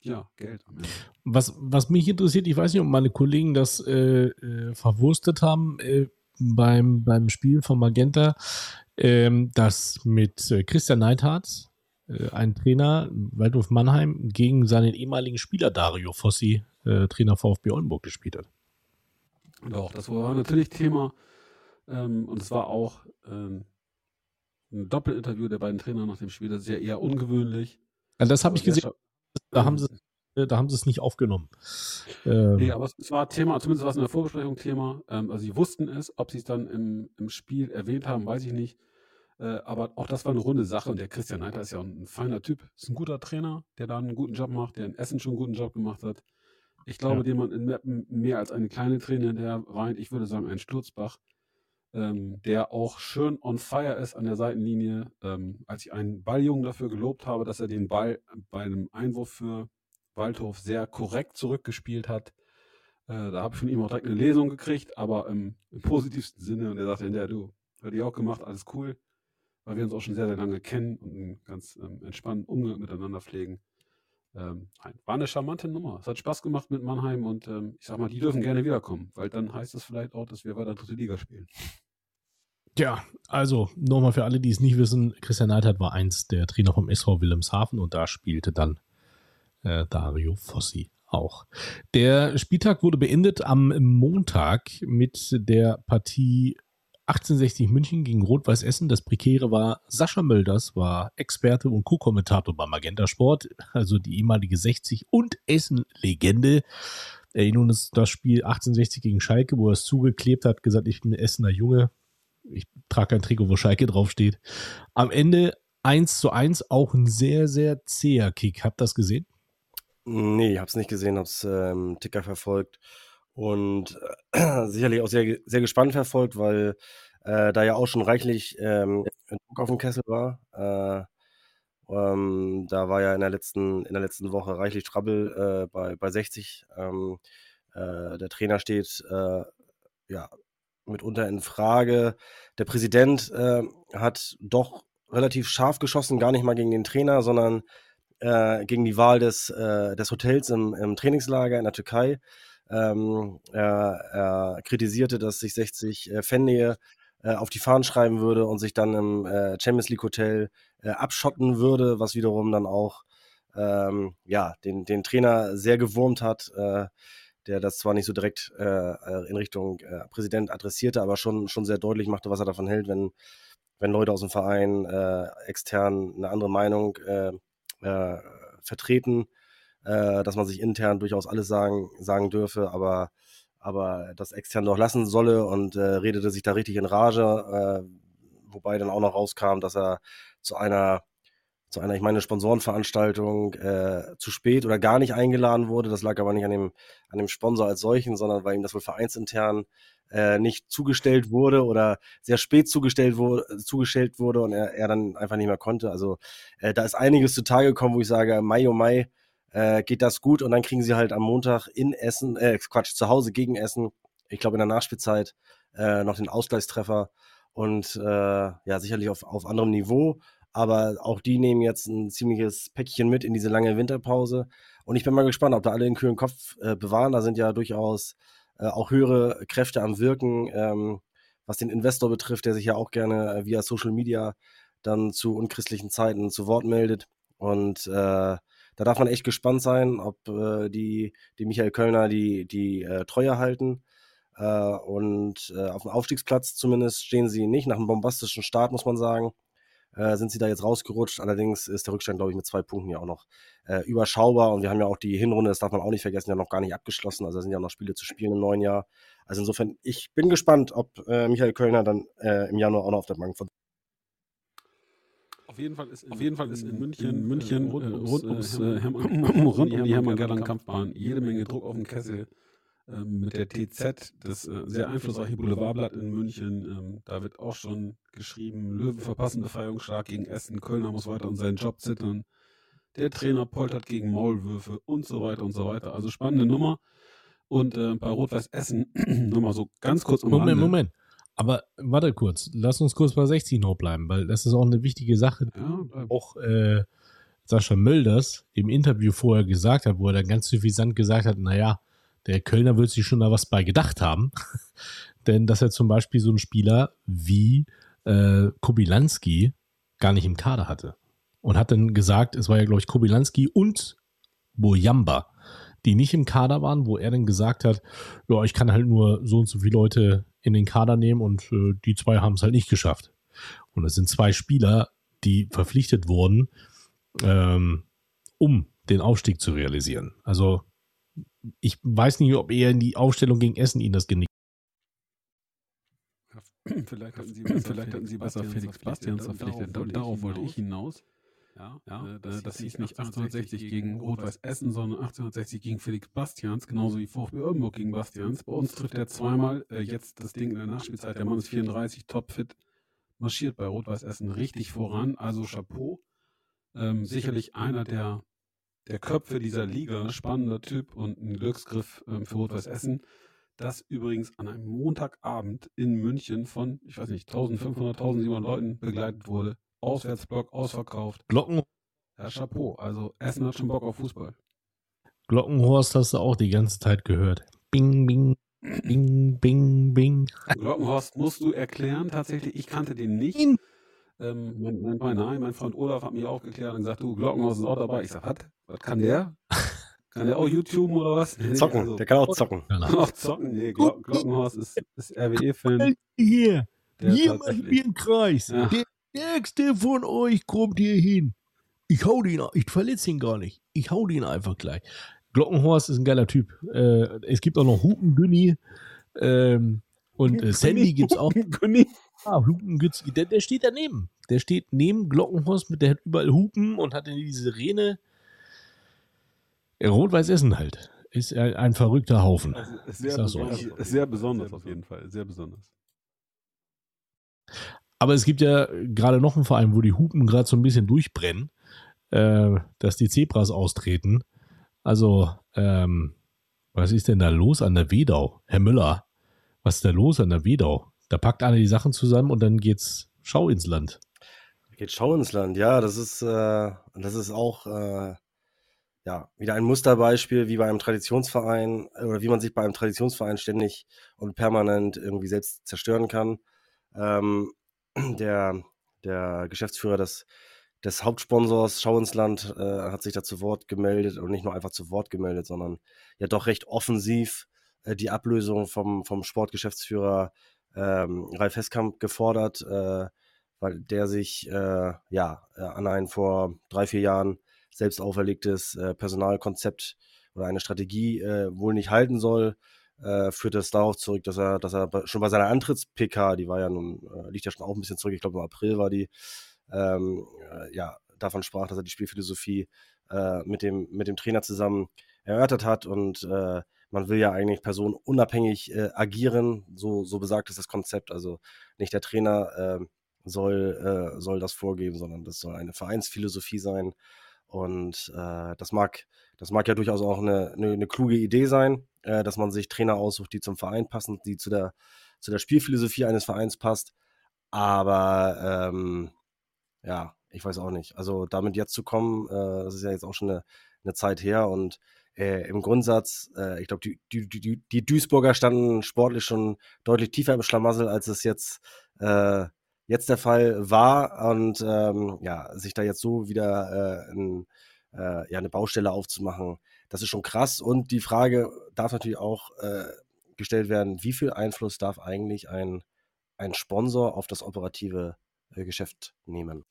ja, Geld am Ende. Was, was mich interessiert, ich weiß nicht, ob meine Kollegen das äh, äh, verwurstet haben beim, beim Spiel von Magenta, ähm, dass mit Christian Neidhardt, ein Trainer, Waldhof Mannheim, gegen seinen ehemaligen Spieler Dario Fossi, Trainer VfB Oldenburg, gespielt hat. Doch, das war natürlich Thema. Ähm, und es war auch ähm, ein Doppelinterview der beiden Trainer nach dem Spiel. Das ist ja eher ungewöhnlich. Ja, das habe ich gesehen. Da haben sie da haben sie es nicht aufgenommen. Ähm, nee, aber es, war Thema, zumindest war es in der Vorbesprechung Thema. Ähm, also sie wussten es, ob sie es dann im, im Spiel erwähnt haben, weiß ich nicht. Äh, aber auch das war eine runde Sache und der Christian Neiter ist ja ein, ein feiner Typ, ist ein guter Trainer, der da einen guten Job macht, der in Essen schon einen guten Job gemacht hat. Ich glaube, ja. jemand in Meppen mehr als eine kleine Trainer, der weint, ich würde sagen, ein Sturzbach ähm, der auch schön on fire ist an der Seitenlinie. Ähm, als ich einen Balljungen dafür gelobt habe, dass er den Ball bei einem Einwurf für Waldhof sehr korrekt zurückgespielt hat, äh, da habe ich von ihm auch direkt eine Lesung gekriegt, aber im, im positivsten Sinne. Und er sagte hinterher, du, hört ich auch gemacht, alles cool, weil wir uns auch schon sehr, sehr lange kennen und einen ganz ähm, entspannten Umgang miteinander pflegen. Ähm, war eine charmante Nummer. Es hat Spaß gemacht mit Mannheim und ähm, ich sag mal, die dürfen gerne wiederkommen, weil dann heißt es vielleicht auch, dass wir weiter dritte Liga spielen. Ja, also nochmal für alle, die es nicht wissen, Christian Neidhardt war eins der Trainer vom SV Wilhelmshaven und da spielte dann äh, Dario Fossi auch. Der Spieltag wurde beendet am Montag mit der Partie 1860 München gegen Rot-Weiß Essen. Das Prekäre war Sascha Mölders, war Experte und Co-Kommentator beim Magenta Sport, also die ehemalige 60 und Essen-Legende. Erinnern uns das Spiel 1860 gegen Schalke, wo er es zugeklebt hat, gesagt, ich bin Essener Junge, ich trage ein Trikot, wo Schalke draufsteht. Am Ende 1 zu 1, auch ein sehr, sehr zäher Kick. Habt ihr das gesehen? Nee, ich hab's nicht gesehen, hab's ähm, Ticker verfolgt und äh, sicherlich auch sehr, sehr gespannt verfolgt, weil äh, da ja auch schon reichlich ähm, Druck auf dem Kessel war. Äh, ähm, da war ja in der letzten, in der letzten Woche reichlich Trouble äh, bei, bei 60. Ähm, äh, der Trainer steht äh, ja mitunter in Frage. Der Präsident hat doch relativ scharf geschossen, gar nicht mal gegen den Trainer, sondern gegen die Wahl des, des Hotels im, im, Trainingslager in der Türkei. Ähm, er, er, kritisierte, dass sich 60 äh, Fannähe äh, auf die Fahnen schreiben würde und sich dann im äh, Champions League Hotel äh, abschotten würde, was wiederum dann auch ähm, ja, den, den Trainer sehr gewurmt hat. Äh, der das zwar nicht so direkt äh, äh, in Richtung äh, Präsident adressierte, aber schon, schon sehr deutlich machte, was er davon hält, wenn, wenn Leute aus dem Verein äh, extern eine andere Meinung äh, äh, dass man sich intern durchaus alles sagen, sagen dürfe, aber, aber das extern doch lassen solle und redete sich da richtig in Rage, wobei dann auch noch rauskam, dass er zu einer zu einer, ich meine, Sponsorenveranstaltung äh, zu spät oder gar nicht eingeladen wurde. Das lag aber nicht an dem, an dem Sponsor als solchen, sondern weil ihm das wohl vereinsintern äh, nicht zugestellt wurde oder sehr spät zugestellt wurde, zugestellt wurde und er, er dann einfach nicht mehr konnte. Also äh, da ist einiges zutage gekommen, wo ich sage, Mai oh Mai äh, geht das gut und dann kriegen sie halt am Montag in Essen, äh, Quatsch, zu Hause gegen Essen, ich glaube in der Nachspielzeit, äh, noch den Ausgleichstreffer und äh, ja, sicherlich auf, auf anderem Niveau. Aber auch die nehmen jetzt ein ziemliches Päckchen mit in diese lange Winterpause. Und ich bin mal gespannt, ob da alle den kühlen Kopf äh, bewahren. Da sind ja durchaus äh, auch höhere Kräfte am Wirken, ähm, was den Investor betrifft, der sich ja auch gerne äh, via Social Media dann zu unchristlichen Zeiten zu Wort meldet. Und äh, da darf man echt gespannt sein, ob äh, die, die Michael Kölner die, die äh, Treue halten. und auf dem Aufstiegsplatz zumindest stehen sie nicht, nach einem bombastischen Start, muss man sagen äh, sind sie da jetzt rausgerutscht. Allerdings ist der Rückstand, glaube ich, mit zwei Punkten ja auch noch äh, überschaubar. Und wir haben ja auch die Hinrunde, das darf man auch nicht vergessen, ja noch gar nicht abgeschlossen. Also da sind ja noch Spiele zu spielen im neuen Jahr. Also insofern, ich bin gespannt, ob äh, Michael Kölner dann äh, im Januar auch noch auf der Bank von auf jeden Fall ist in, auf jeden Fall ist in München, in München rund, rund ums äh, Hermann, rund um die Hermann-Gerland-Kampfbahn jede Menge Druck auf den Kessel. Ähm, mit der TZ, das äh, sehr einflussreiche Boulevardblatt in München. Ähm, da wird auch schon geschrieben, Löwe verpassen Befreiungsschlag gegen Essen, Kölner muss weiter um seinen Job zittern, der Trainer poltert gegen Maulwürfe und so weiter und so weiter. Also spannende Nummer. Und äh, bei Rot-Weiß Essen, nur mal so ganz kurz um Moment. Moment. Aber warte kurz, lass uns kurz bei 60 noch bleiben, weil das ist auch eine wichtige Sache. Ja, auch äh, Sascha Mölders im Interview vorher gesagt hat, wo er dann ganz suffisant gesagt hat, naja, der Kölner wird sich schon da was bei gedacht haben. Denn dass er zum Beispiel so einen Spieler wie äh, Kobilanski gar nicht im Kader hatte. Und hat dann gesagt, es war ja, glaube ich, Kobilanski und Bojamba, die nicht im Kader waren, wo er dann gesagt hat, ja, ich kann halt nur so und so viele Leute in den Kader nehmen und äh, die zwei haben es halt nicht geschafft. Und das sind zwei Spieler, die verpflichtet wurden, ähm, um den Aufstieg zu realisieren. Also ich weiß nicht, ob er in die Aufstellung gegen Essen ihn das genickt Vielleicht hatten Sie besser, vielleicht hatten Sie besser Felix Bastians verpflichtet. Darauf, darauf wollte ich hinaus. Ja, ja, äh, das, hieß nicht 1860 gegen Rot-Weiß Essen, sondern 1860 gegen Felix Bastians, genauso wie VfB Oldenburg gegen Bastians. Bei uns trifft er zweimal. Äh, jetzt das Ding in der Nachspielzeit. Der Mann ist 34, topfit, marschiert bei Rot-Weiß Essen richtig voran. Also Chapeau. Ähm, sicherlich einer der der Köpfe dieser Liga, spannender Typ und ein Glücksgriff ähm, für Rot-Weiß Essen. Das übrigens an einem Montagabend in München von, ich weiß nicht, 1500, 1700 Leuten begleitet wurde. Auswärtsblock ausverkauft. Glocken. Ja, Chapeau. Also Essen hat schon Bock auf Fußball. Glockenhorst hast du auch die ganze Zeit gehört. Bing, bing, bing, bing, bing. Glockenhorst musst du erklären, tatsächlich. Ich kannte den nicht. Ähm, mein, mein, mein, nein, mein Freund Olaf hat mich aufgeklärt und gesagt, du, Glockenhaus ist auch dabei. Ich sag, was? Was kann der? Kann der auch YouTube oder was? Zocken, also, der kann auch zocken. Kann auch zocken. Nee, Glock, Glockenhaus ist, ist RWE-Fan. Hier, hier machen wir einen Kreis. Ja. Der Stärkste von euch kommt hier hin. Ich hau den, ich verletze ihn gar nicht. Ich hau den einfach gleich. Glockenhorst ist ein geiler Typ. Äh, es gibt auch noch Hupengünni. Ähm, und äh, Sandy gibt es auch. Hupengünni. Ah, Hupengünni. Der, der steht daneben. Der steht neben Glockenhorst mit, der hat überall Hupen und hat diese Sirene. Rot-Weiß Essen halt. Ist ein verrückter Haufen. Also sehr, besonders, sehr besonders auf jeden Fall. Sehr besonders. Aber es gibt ja gerade noch einen Verein, wo die Hupen gerade so ein bisschen durchbrennen, äh, dass die Zebras austreten. Also, ähm, was ist denn da los an der Wedau? Herr Müller, was ist da los an der Wedau? Da packt einer die Sachen zusammen und dann geht's Schau ins Land. Geht Schau ins Land, ja, das ist, äh, das ist auch äh, ja, wieder ein Musterbeispiel, wie bei einem Traditionsverein oder wie man sich bei einem Traditionsverein ständig und permanent irgendwie selbst zerstören kann. Ähm, der, der Geschäftsführer des, des Hauptsponsors Schau ins Land äh, hat sich da zu Wort gemeldet und nicht nur einfach zu Wort gemeldet, sondern ja doch recht offensiv äh, die Ablösung vom, vom Sportgeschäftsführer ähm, Ralf Heskamp gefordert, äh, weil der sich äh, ja äh, an ein vor drei, vier Jahren selbst auferlegtes äh, Personalkonzept oder eine Strategie wohl nicht halten soll, äh, führt es darauf zurück, dass er, dass er schon bei seiner Antritts-PK, die war ja nun, äh, liegt ja schon auch ein bisschen zurück, ich glaube im April war die, ähm, äh, ja, davon sprach, dass er die Spielphilosophie äh, mit, dem, mit dem Trainer zusammen erörtert hat und äh, man will ja eigentlich personenunabhängig äh, agieren, so, so besagt es das Konzept. Also nicht der Trainer äh, soll, soll das vorgeben, sondern das soll eine Vereinsphilosophie sein. Und das, mag, das mag ja durchaus auch eine, eine, eine kluge Idee sein, äh, dass man sich Trainer aussucht, die zum Verein passen, die zu der, zu der Spielphilosophie eines Vereins passt. Aber ähm, ja, ich weiß auch nicht. Also damit jetzt zu kommen, äh, das ist ja jetzt auch schon eine, eine Zeit her und äh, im Grundsatz, äh, ich glaube, die, die, die, die, Duisburger standen sportlich schon deutlich tiefer im Schlamassel, als es jetzt, äh, jetzt der Fall war. Und ähm, ja, sich da jetzt so wieder äh, ein, äh, ja, eine Baustelle aufzumachen, das ist schon krass. Und die Frage darf natürlich auch äh, gestellt werden, wie viel Einfluss darf eigentlich ein, ein Sponsor auf das operative Geschäft nehmen?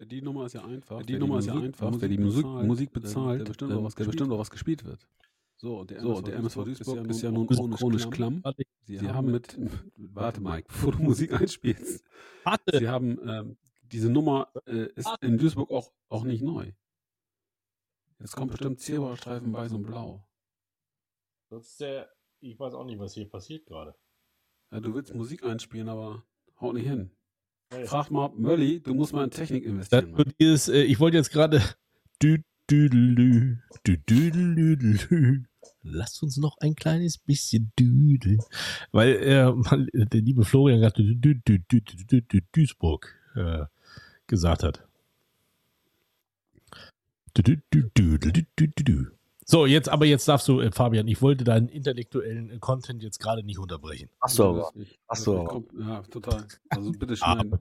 Die Nummer ist ja einfach. Die Nummer ist ja einfach. Wer die Musik, Musik bezahlt, der bestimmt, auch was, der bestimmt auch was gespielt wird. So, und der, so, der MSV Duisburg ist ja nun chronisch, chronisch klamm. Sie, Sie haben mit, warte Mike, bevor du Musik einspielst. Warte. Sie haben, ähm, diese Nummer äh, ist in Duisburg auch, auch nicht neu. Jetzt kommt bestimmt Zebrastreifen weiß und blau. Das ist der, ich weiß auch nicht, was hier passiert gerade. Ja, du willst Musik einspielen, aber haut nicht hin. Frag mal Mölli, du musst mal in Technik investieren. Dieses, äh, ich wollte jetzt gerade. Lass uns noch ein kleines bisschen düdeln. Weil äh, man, der liebe Florian gerade Duisburg äh, gesagt hat. So, jetzt, aber jetzt darfst du, äh, Fabian, ich wollte deinen intellektuellen äh, Content jetzt gerade nicht unterbrechen. Ach so, aber. Ach so. Ja, total. Also bitte schön.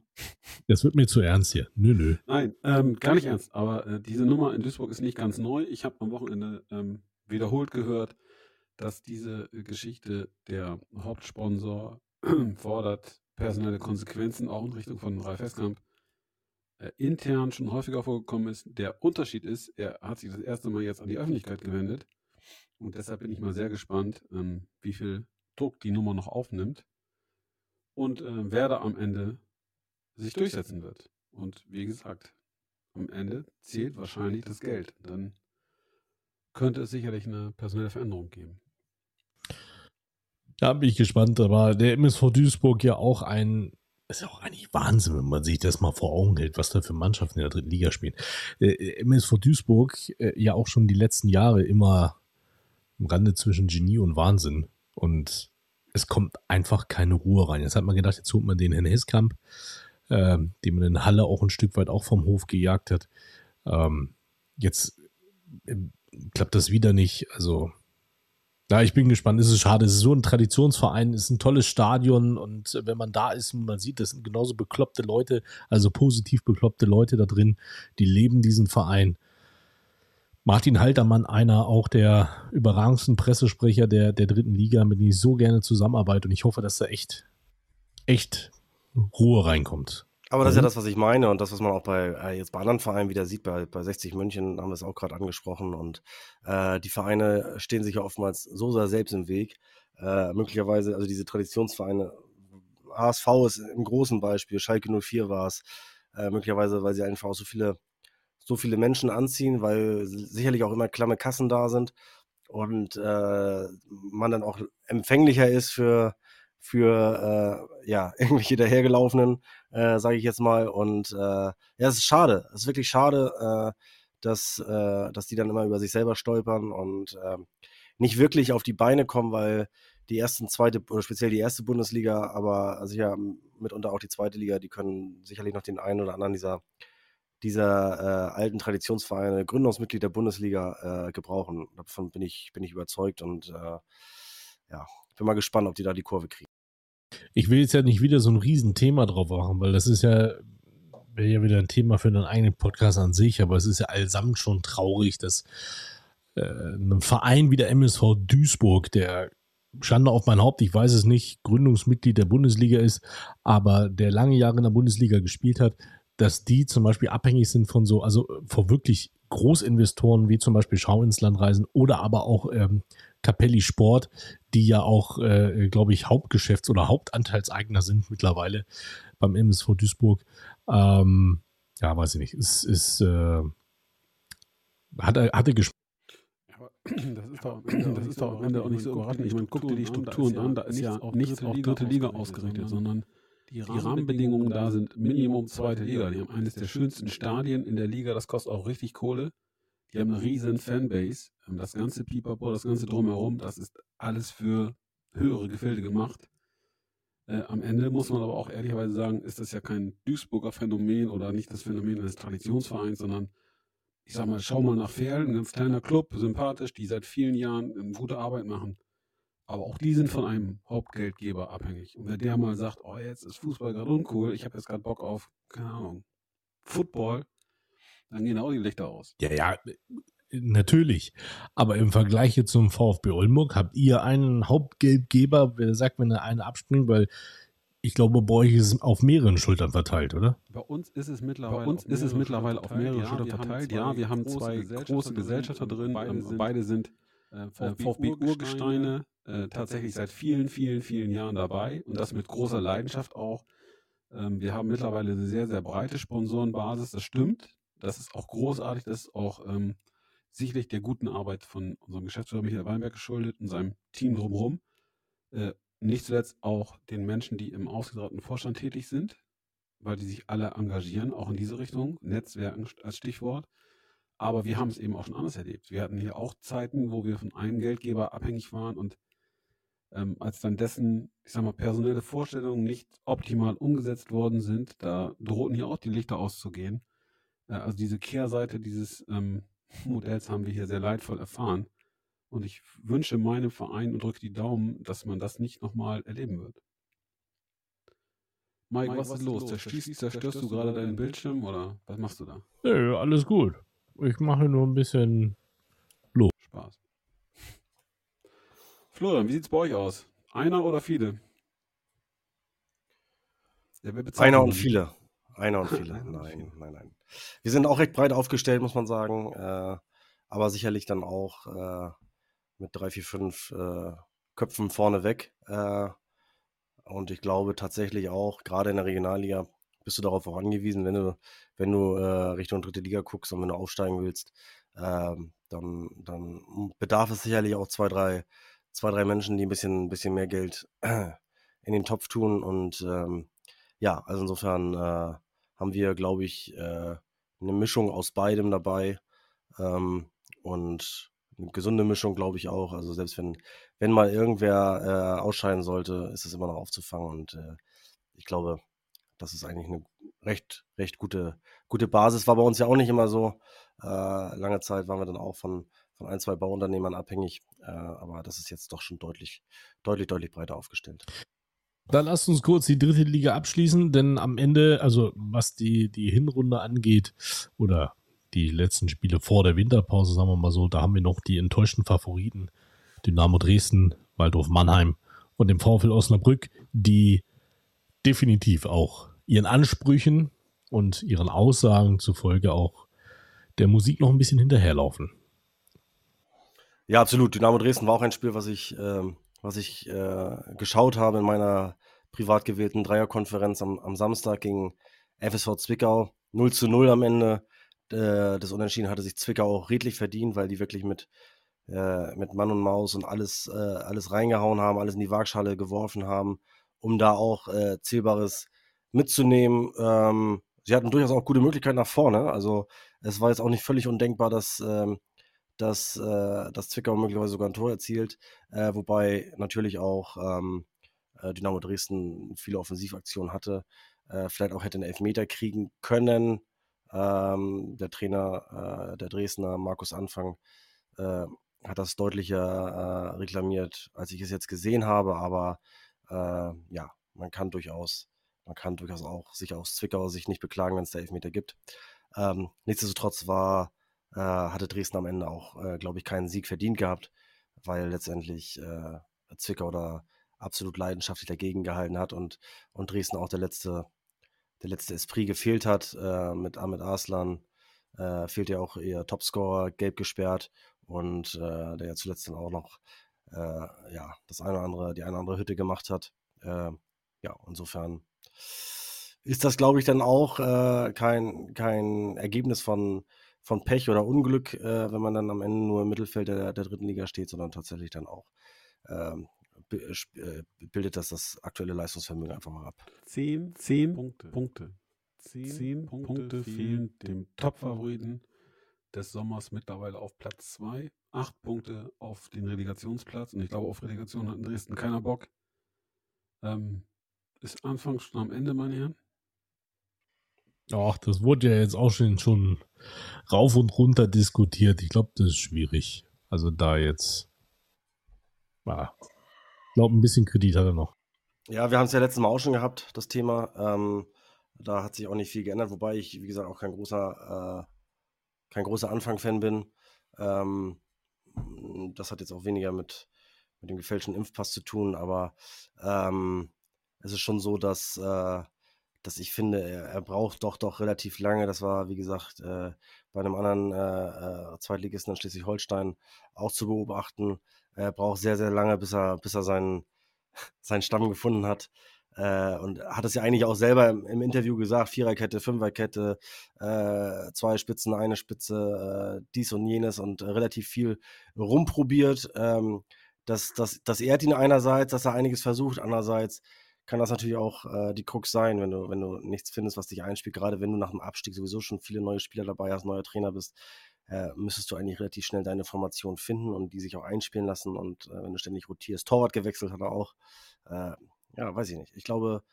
Das wird mir zu ernst hier. Nö, nö. Nein, ähm, gar nicht ernst. Aber äh, diese Nummer in Duisburg ist nicht ganz neu. Ich habe am Wochenende ähm, wiederholt gehört, dass diese äh, Geschichte der Hauptsponsor fordert personelle Konsequenzen auch in Richtung von Ralf Heskamp äh, intern schon häufiger vorgekommen ist. Der Unterschied ist, er hat sich das erste Mal jetzt an die Öffentlichkeit gewendet. Und deshalb bin ich mal sehr gespannt, ähm, wie viel Druck die Nummer noch aufnimmt und äh, wer da am Ende sich durchsetzen wird. Und wie gesagt, am Ende zählt wahrscheinlich das Geld. Dann könnte es sicherlich eine personelle Veränderung geben. Da bin ich gespannt, aber der MSV Duisburg ja auch ein ist auch eigentlich Wahnsinn, wenn man sich das mal vor Augen hält, was da für Mannschaften in der dritten Liga spielen. Äh, MSV Duisburg äh, ja auch schon die letzten Jahre immer im Rande zwischen Genie und Wahnsinn. Und es kommt einfach keine Ruhe rein. Jetzt hat man gedacht, jetzt holt man den Herrn Heskamp, äh, den man in Halle auch ein Stück weit auch vom Hof gejagt hat. Ähm, jetzt äh, klappt das wieder nicht. Also ja, ich bin gespannt. Es ist schade. Es ist so ein Traditionsverein, es ist ein tolles Stadion und wenn man da ist, man sieht, das sind genauso bekloppte Leute, also positiv bekloppte Leute da drin, die leben diesen Verein. Martin Haltermann, einer auch der überragendsten Pressesprecher der, der dritten Liga, mit dem ich so gerne zusammenarbeite und ich hoffe, dass da echt, echt Ruhe reinkommt. Aber das ist ja mhm. das, was ich meine und das, was man auch bei äh, jetzt bei anderen Vereinen wieder sieht. Bei, bei 60 München haben wir es auch gerade angesprochen und äh, die Vereine stehen sich ja oftmals so sehr selbst im Weg. Äh, möglicherweise, also diese Traditionsvereine, HSV ist im großen Beispiel, Schalke 04 war es, äh, möglicherweise, weil sie einfach auch so viele, so viele Menschen anziehen, weil sicherlich auch immer klamme Kassen da sind und äh, man dann auch empfänglicher ist für für äh, ja, irgendwelche dahergelaufenen, äh, sage ich jetzt mal. Und äh, ja, es ist schade. Es ist wirklich schade, äh, dass, äh, dass die dann immer über sich selber stolpern und äh, nicht wirklich auf die Beine kommen, weil die ersten, zweite oder speziell die erste Bundesliga, aber sicher mitunter auch die zweite Liga, die können sicherlich noch den einen oder anderen dieser, dieser äh, alten Traditionsvereine, Gründungsmitglied der Bundesliga äh, gebrauchen. Davon bin ich, bin ich überzeugt und äh, ja, bin mal gespannt, ob die da die Kurve kriegen. Ich will jetzt ja nicht wieder so ein Riesenthema drauf machen, weil das ist ja wäre ja wieder ein Thema für einen eigenen Podcast an sich, aber es ist ja allsamt schon traurig, dass äh, ein Verein wie der MSV Duisburg, der Schande auf mein Haupt, ich weiß es nicht, Gründungsmitglied der Bundesliga ist, aber der lange Jahre in der Bundesliga gespielt hat, dass die zum Beispiel abhängig sind von so, also vor wirklich Großinvestoren wie zum Beispiel Schau ins Land reisen oder aber auch ähm, Capelli Sport, die ja auch, äh, glaube ich, Hauptgeschäfts- oder Hauptanteilseigner sind mittlerweile beim MSV Duisburg. Ähm, ja, weiß ich nicht. Es ist, äh, hatte, hatte Geschmack. Das ist doch, das ist doch am Ende auch nicht so überraschend. Ich meine, guck dir die Strukturen an, da ist ja nichts auf dritte Liga ausgerichtet, sondern die Rahmenbedingungen da sind Minimum zweite Liga. Die haben eines der schönsten Stadien in der Liga, das kostet auch richtig Kohle. Die haben eine riesen Fanbase. Das ganze Pipapo, das ganze Drumherum, das ist alles für höhere Gefilde gemacht. Äh, am Ende muss man aber auch ehrlicherweise sagen, ist das ja kein Duisburger Phänomen oder nicht das Phänomen eines Traditionsvereins, sondern ich sag mal, schau mal nach Ferl, ein ganz kleiner Club, sympathisch, die seit vielen Jahren gute Arbeit machen. Aber auch die sind von einem Hauptgeldgeber abhängig. Und wenn der mal sagt, oh, jetzt ist Fußball gerade uncool, ich habe jetzt gerade Bock auf, keine Ahnung, Football, dann gehen auch die Lichter aus. Ja, ja, natürlich. Aber im Vergleich jetzt zum VfB Oldenburg habt ihr einen Hauptgeldgeber, wer sagt, wenn er einen abspringt, weil ich glaube, bei euch ist es auf mehreren Schultern verteilt, oder? Bei uns ist es mittlerweile, Bei uns ist es mittlerweile auf mehrere ja, Schultern verteilt. Ja, wir haben zwei große Gesellschafter drin. Beide ähm, sind, beide sind äh, VfB-Urgesteine, äh, tatsächlich seit vielen, vielen, vielen Jahren dabei und das mit großer Leidenschaft auch. Ähm, wir haben mittlerweile eine sehr, sehr breite Sponsorenbasis, das stimmt. Das ist auch großartig, das ist auch ähm, sicherlich der guten Arbeit von unserem Geschäftsführer Michael Weinberg geschuldet und seinem Team drumherum. Äh, nicht zuletzt auch den Menschen, die im ausgetrauten Vorstand tätig sind, weil die sich alle engagieren, auch in diese Richtung, Netzwerken als Stichwort. Aber wir haben es eben auch schon anders erlebt. Wir hatten hier auch Zeiten, wo wir von einem Geldgeber abhängig waren und ähm, als dann dessen, ich sag mal, personelle Vorstellungen nicht optimal umgesetzt worden sind, da drohten hier auch die Lichter auszugehen. Äh, also diese Kehrseite dieses ähm, Modells haben wir hier sehr leidvoll erfahren. Und ich wünsche meinem Verein und drücke die Daumen, dass man das nicht nochmal erleben wird. Mike, Mike was, was ist los? Zerstörst, zerstörst du gerade deinen Bildschirm oder was machst du da? Nö, alles gut. Ich mache nur ein bisschen Lob. Spaß. Florian, wie sieht es bei euch aus? Einer oder viele? Ja, Einer und viele. Einer und viele. nein, nein, nein. Wir sind auch recht breit aufgestellt, muss man sagen. Äh, aber sicherlich dann auch äh, mit drei, vier, fünf äh, Köpfen vorneweg. Äh, und ich glaube tatsächlich auch, gerade in der Regionalliga, bist du darauf auch angewiesen, wenn du, wenn du äh, Richtung dritte Liga guckst und wenn du aufsteigen willst, ähm, dann, dann bedarf es sicherlich auch zwei, drei, zwei, drei Menschen, die ein bisschen, ein bisschen mehr Geld in den Topf tun. Und ähm, ja, also insofern äh, haben wir, glaube ich, äh, eine Mischung aus beidem dabei. Ähm, und eine gesunde Mischung, glaube ich auch. Also selbst wenn, wenn mal irgendwer äh, ausscheiden sollte, ist es immer noch aufzufangen. Und äh, ich glaube, das ist eigentlich eine recht, recht gute, gute Basis. War bei uns ja auch nicht immer so. Äh, lange Zeit waren wir dann auch von, von ein, zwei Bauunternehmern abhängig. Äh, aber das ist jetzt doch schon deutlich, deutlich, deutlich breiter aufgestellt. Dann lasst uns kurz die dritte Liga abschließen, denn am Ende, also was die, die Hinrunde angeht, oder die letzten Spiele vor der Winterpause, sagen wir mal so, da haben wir noch die enttäuschten Favoriten. Dynamo Dresden, Waldorf Mannheim und dem VfL Osnabrück, die definitiv auch ihren Ansprüchen und ihren Aussagen zufolge auch der Musik noch ein bisschen hinterherlaufen. Ja, absolut. Dynamo Dresden war auch ein Spiel, was ich, äh, was ich äh, geschaut habe in meiner privat gewählten Dreierkonferenz am, am Samstag gegen FSV Zwickau. 0 zu 0 am Ende. Äh, das Unentschieden hatte sich Zwickau auch redlich verdient, weil die wirklich mit, äh, mit Mann und Maus und alles, äh, alles reingehauen haben, alles in die Waagschale geworfen haben, um da auch äh, Zählbares mitzunehmen. Ähm, sie hatten durchaus auch gute Möglichkeiten nach vorne. Also es war jetzt auch nicht völlig undenkbar, dass, ähm, dass, äh, dass Zwickau möglicherweise sogar ein Tor erzielt, äh, wobei natürlich auch ähm, Dynamo Dresden viele Offensivaktionen hatte. vielleicht auch hätte einen Elfmeter kriegen können. Ähm, der Trainer äh, der Dresdner, Markus Anfang, äh, hat das deutlicher äh, reklamiert, als ich es jetzt gesehen habe. Aber äh, ja, man kann durchaus man kann durchaus auch sich aus Zwickauer Sicht nicht beklagen, wenn es da Elfmeter gibt. Ähm, nichtsdestotrotz war, äh, hatte Dresden am Ende auch, äh, glaube ich, keinen Sieg verdient gehabt, weil letztendlich äh, Zwickau da absolut leidenschaftlich dagegen gehalten hat und, und Dresden auch der letzte, der letzte Esprit gefehlt hat äh, mit Ahmed Arslan. Äh, fehlt ja auch ihr Topscorer, gelb gesperrt und äh, der ja zuletzt dann auch noch ja, das eine oder andere, die eine oder andere Hütte gemacht hat. Ja, insofern ist das, glaube ich, dann auch kein, kein Ergebnis von, von Pech oder Unglück, äh, wenn man dann am Ende nur im Mittelfeld der, der dritten Liga steht, sondern tatsächlich dann auch ähm, äh, bildet das das aktuelle Leistungsvermögen einfach mal ab. Zehn, zehn Punkte. Punkte. Zehn, zehn Punkte, Punkte fehlen dem Top-Favoriten des Sommers mittlerweile auf Platz 2. Acht Punkte auf den Relegationsplatz. Und ich glaube, auf Relegation hat in Dresden keiner Bock. Ähm, ist Anfang schon am Ende, meine Herren? Ach, das wurde ja jetzt auch schon, schon rauf und runter diskutiert. Ich glaube, das ist schwierig. Also da jetzt. Ja, ich glaube, ein bisschen Kredit hat er noch. Ja, wir haben es ja letztes Mal auch schon gehabt, das Thema. Ähm, da hat sich auch nicht viel geändert, wobei ich, wie gesagt, auch kein großer, äh, kein großer Anfang-Fan bin. Ähm, das hat jetzt auch weniger mit, mit dem gefälschten Impfpass zu tun, aber ähm, es ist schon so, dass, äh, dass ich finde, er, er, braucht doch doch relativ lange. Das war, wie gesagt, äh, bei einem anderen äh, äh Zweitligisten in Schleswig-Holstein auch zu beobachten. Er braucht sehr, sehr lange, bis er, bis er seinen, seinen Stamm gefunden hat. Äh, und hat es ja eigentlich auch selber im, im Interview gesagt, Viererkette, Fünferkette, äh, zwei Spitzen, eine Spitze, äh, dies und jenes und relativ viel rumprobiert. Ähm, das, das, das ehrt ihn einerseits, dass er einiges versucht, andererseits kann das natürlich auch äh, die Krux sein, wenn du, wenn du nichts findest, was dich einspielt, gerade wenn du nach dem Abstieg sowieso schon viele neue Spieler dabei hast, neuer Trainer bist, äh, müsstest du eigentlich relativ schnell deine Formation finden und die sich auch einspielen lassen. Und äh, wenn du ständig rotierst, Torwart gewechselt hat er auch. Äh, ja, weiß ich nicht. Ich glaube,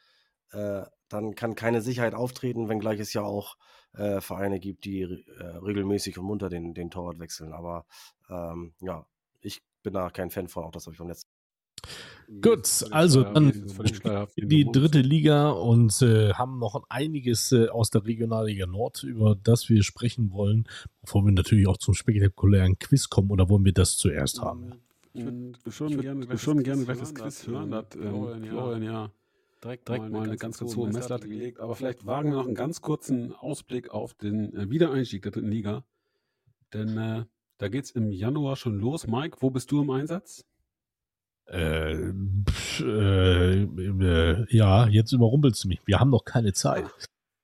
äh, dann kann keine Sicherheit auftreten, wenngleich es ja auch äh, Vereine gibt, die regelmäßig und munter den, den Torwart wechseln. Aber ähm, ja, ich bin da kein Fan von, auch das habe ich beim letzten Gut, also dann in die dritte Liga und äh, haben noch einiges äh, aus der Regionalliga Nord, über das wir sprechen wollen, bevor wir natürlich auch zum spektakulären Quiz kommen. Oder wollen wir das zuerst haben? Ich würde schon, gerne, schon gerne gleich das Quiz hören. Da hat ähm, Florian ja direkt, direkt mal eine ganz, ganz hohe Messlatte gelegt. Aber vielleicht wagen wir noch einen ganz kurzen Ausblick auf den äh, Wiedereinstieg der dritten Liga. Denn äh, da geht es im Januar schon los. Mike, wo bist du im Einsatz? Äh, pff, äh, äh, ja, jetzt überrumpelst du mich. Wir haben noch keine Zeit.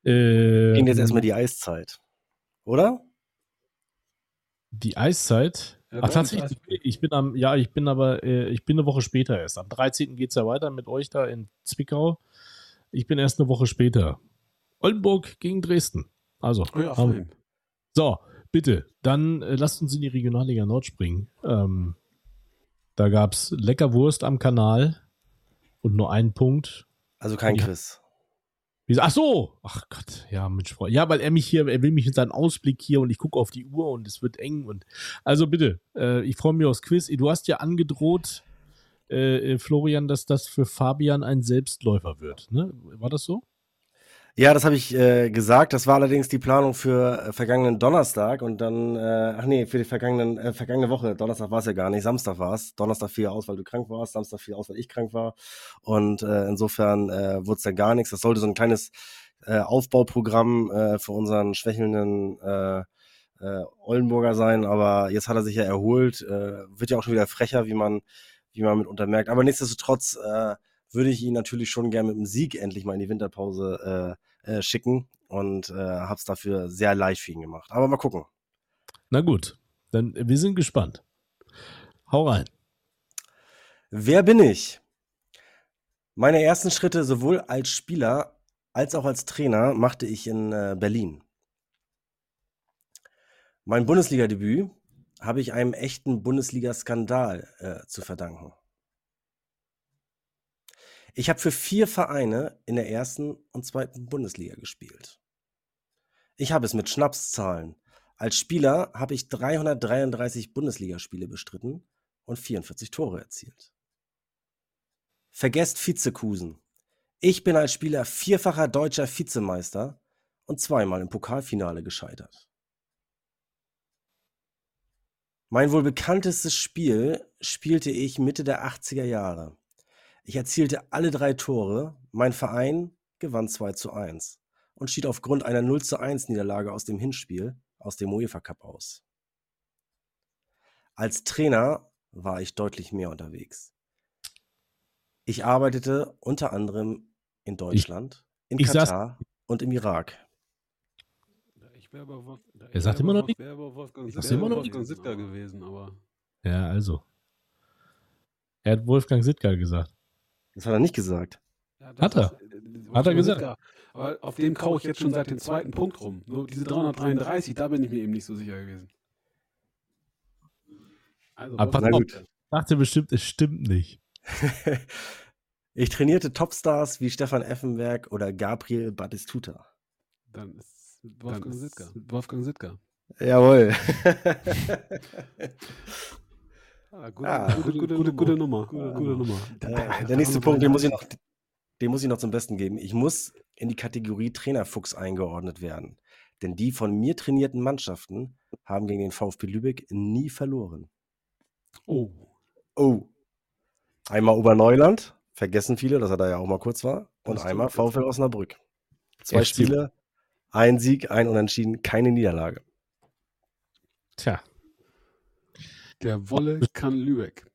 Äh, Ging jetzt erstmal die Eiszeit, oder? Die Eiszeit? Ja, Ach, tatsächlich, ich bin am, ja, ich bin aber, äh, ich bin eine Woche später erst. Am 13. geht es ja weiter mit euch da in Zwickau. Ich bin erst eine Woche später. Oldenburg gegen Dresden. Also, oh ja, ähm, so, bitte, dann äh, lasst uns in die Regionalliga Nord springen. Ähm, da gab es Leckerwurst am Kanal und nur einen Punkt. Also kein Quiz. Ach so, ach Gott, ja, mit Freude. Ja, weil er mich hier, er will mich in seinen Ausblick hier und ich gucke auf die Uhr und es wird eng und also bitte, äh, ich freue mich aufs Quiz. Du hast ja angedroht, äh, äh, Florian, dass das für Fabian ein Selbstläufer wird. Ne? War das so? Ja, das habe ich äh, gesagt. Das war allerdings die Planung für äh, vergangenen Donnerstag und dann, äh, ach nee, für die vergangenen, äh, vergangene Woche. Donnerstag war es ja gar nicht, Samstag war es. Donnerstag fiel aus, weil du krank warst, Samstag fiel aus, weil ich krank war. Und äh, insofern äh, wurde es dann gar nichts. Das sollte so ein kleines äh, Aufbauprogramm äh, für unseren schwächelnden äh, äh, Oldenburger sein, aber jetzt hat er sich ja erholt, äh, wird ja auch schon wieder frecher, wie man, wie man mitunter merkt. Aber nichtsdestotrotz äh, würde ich ihn natürlich schon gerne mit einem Sieg endlich mal in die Winterpause äh, äh, schicken und äh, habe es dafür sehr leicht für ihn gemacht. Aber mal gucken. Na gut, dann wir sind gespannt. Hau rein. Wer bin ich? Meine ersten Schritte sowohl als Spieler als auch als Trainer machte ich in äh, Berlin. Mein Bundesliga-Debüt habe ich einem echten Bundesliga-Skandal äh, zu verdanken. Ich habe für vier Vereine in der ersten und zweiten Bundesliga gespielt. Ich habe es mit Schnapszahlen. Als Spieler habe ich 333 Bundesligaspiele bestritten und 44 Tore erzielt. Vergesst Vizekusen. Ich bin als Spieler vierfacher deutscher Vizemeister und zweimal im Pokalfinale gescheitert. Mein wohl bekanntestes Spiel spielte ich Mitte der 80er Jahre. Ich erzielte alle drei Tore, mein Verein gewann 2 zu 1 und schied aufgrund einer 0 zu 1 Niederlage aus dem Hinspiel aus dem UEFA Cup aus. Als Trainer war ich deutlich mehr unterwegs. Ich arbeitete unter anderem in Deutschland, in ich saß- Katar und im Irak. Ich wäre aber, Wolf- Er ich sagt immer noch nicht- Wolf- wär aber Wolfgang, wär immer noch nicht? Wolfgang Sittger gewesen, aber Ja, also. Er hat Wolfgang Sittger gesagt. Das hat er nicht gesagt. Ja, Hat er. ist- äh, Hat er gesagt. Sittger. Aber auf dem kaue ich jetzt schon seit dem zweiten Punkt rum. Nur diese 333, da bin ich mir eben nicht so sicher gewesen. Also, Aber pass Wolfgang auf. Dachte bestimmt, es stimmt nicht. Ich trainierte Topstars wie Stefan Effenberg oder Gabriel Batistuta. Dann ist Wolfgang Sittger. Wolfgang Sittger. Jawohl. Ah, gute, Ah, gute, gute, gute, gute Nummer. Gute, gute Nummer. Äh, der nächste Punkt, den muss, ich noch, den muss ich noch zum Besten geben. Ich muss in die Kategorie Trainerfuchs eingeordnet werden. Denn die von mir trainierten Mannschaften haben gegen den VfB Lübeck nie verloren. Oh. Oh. Einmal Oberneuland, vergessen viele, dass er da ja auch mal kurz war. Und Das einmal. VfL Osnabrück. Zwei FC. Spiele, ein Sieg, ein Unentschieden, keine Niederlage. Tja, Der Wolle kann Lübeck.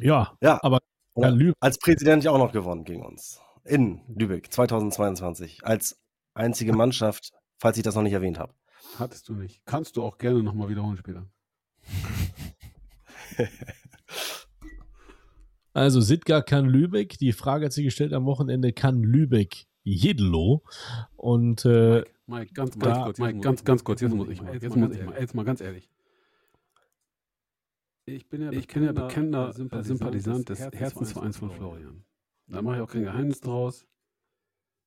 ja, Ja, aber Lübeck, als Präsident ja auch noch gewonnen gegen uns. In Lübeck 2022. Als einzige Mannschaft, falls ich das noch nicht erwähnt habe. Hattest du nicht. Kannst du auch gerne nochmal wiederholen später. also Sittger kann Lübeck. Die Frage hat sie gestellt am Wochenende, kann Lübeck Jedelo? Und äh, Mike, Mike, ganz, da- ganz kurz, Mike, ganz, ganz kurz, jetzt muss ich mal, jetzt muss ich mal, jetzt mal ganz ehrlich. Ich bin ja, ich bin ja bekennender Sympathisant des Herzensvereins von Florian. Da mache ich auch kein Geheimnis draus.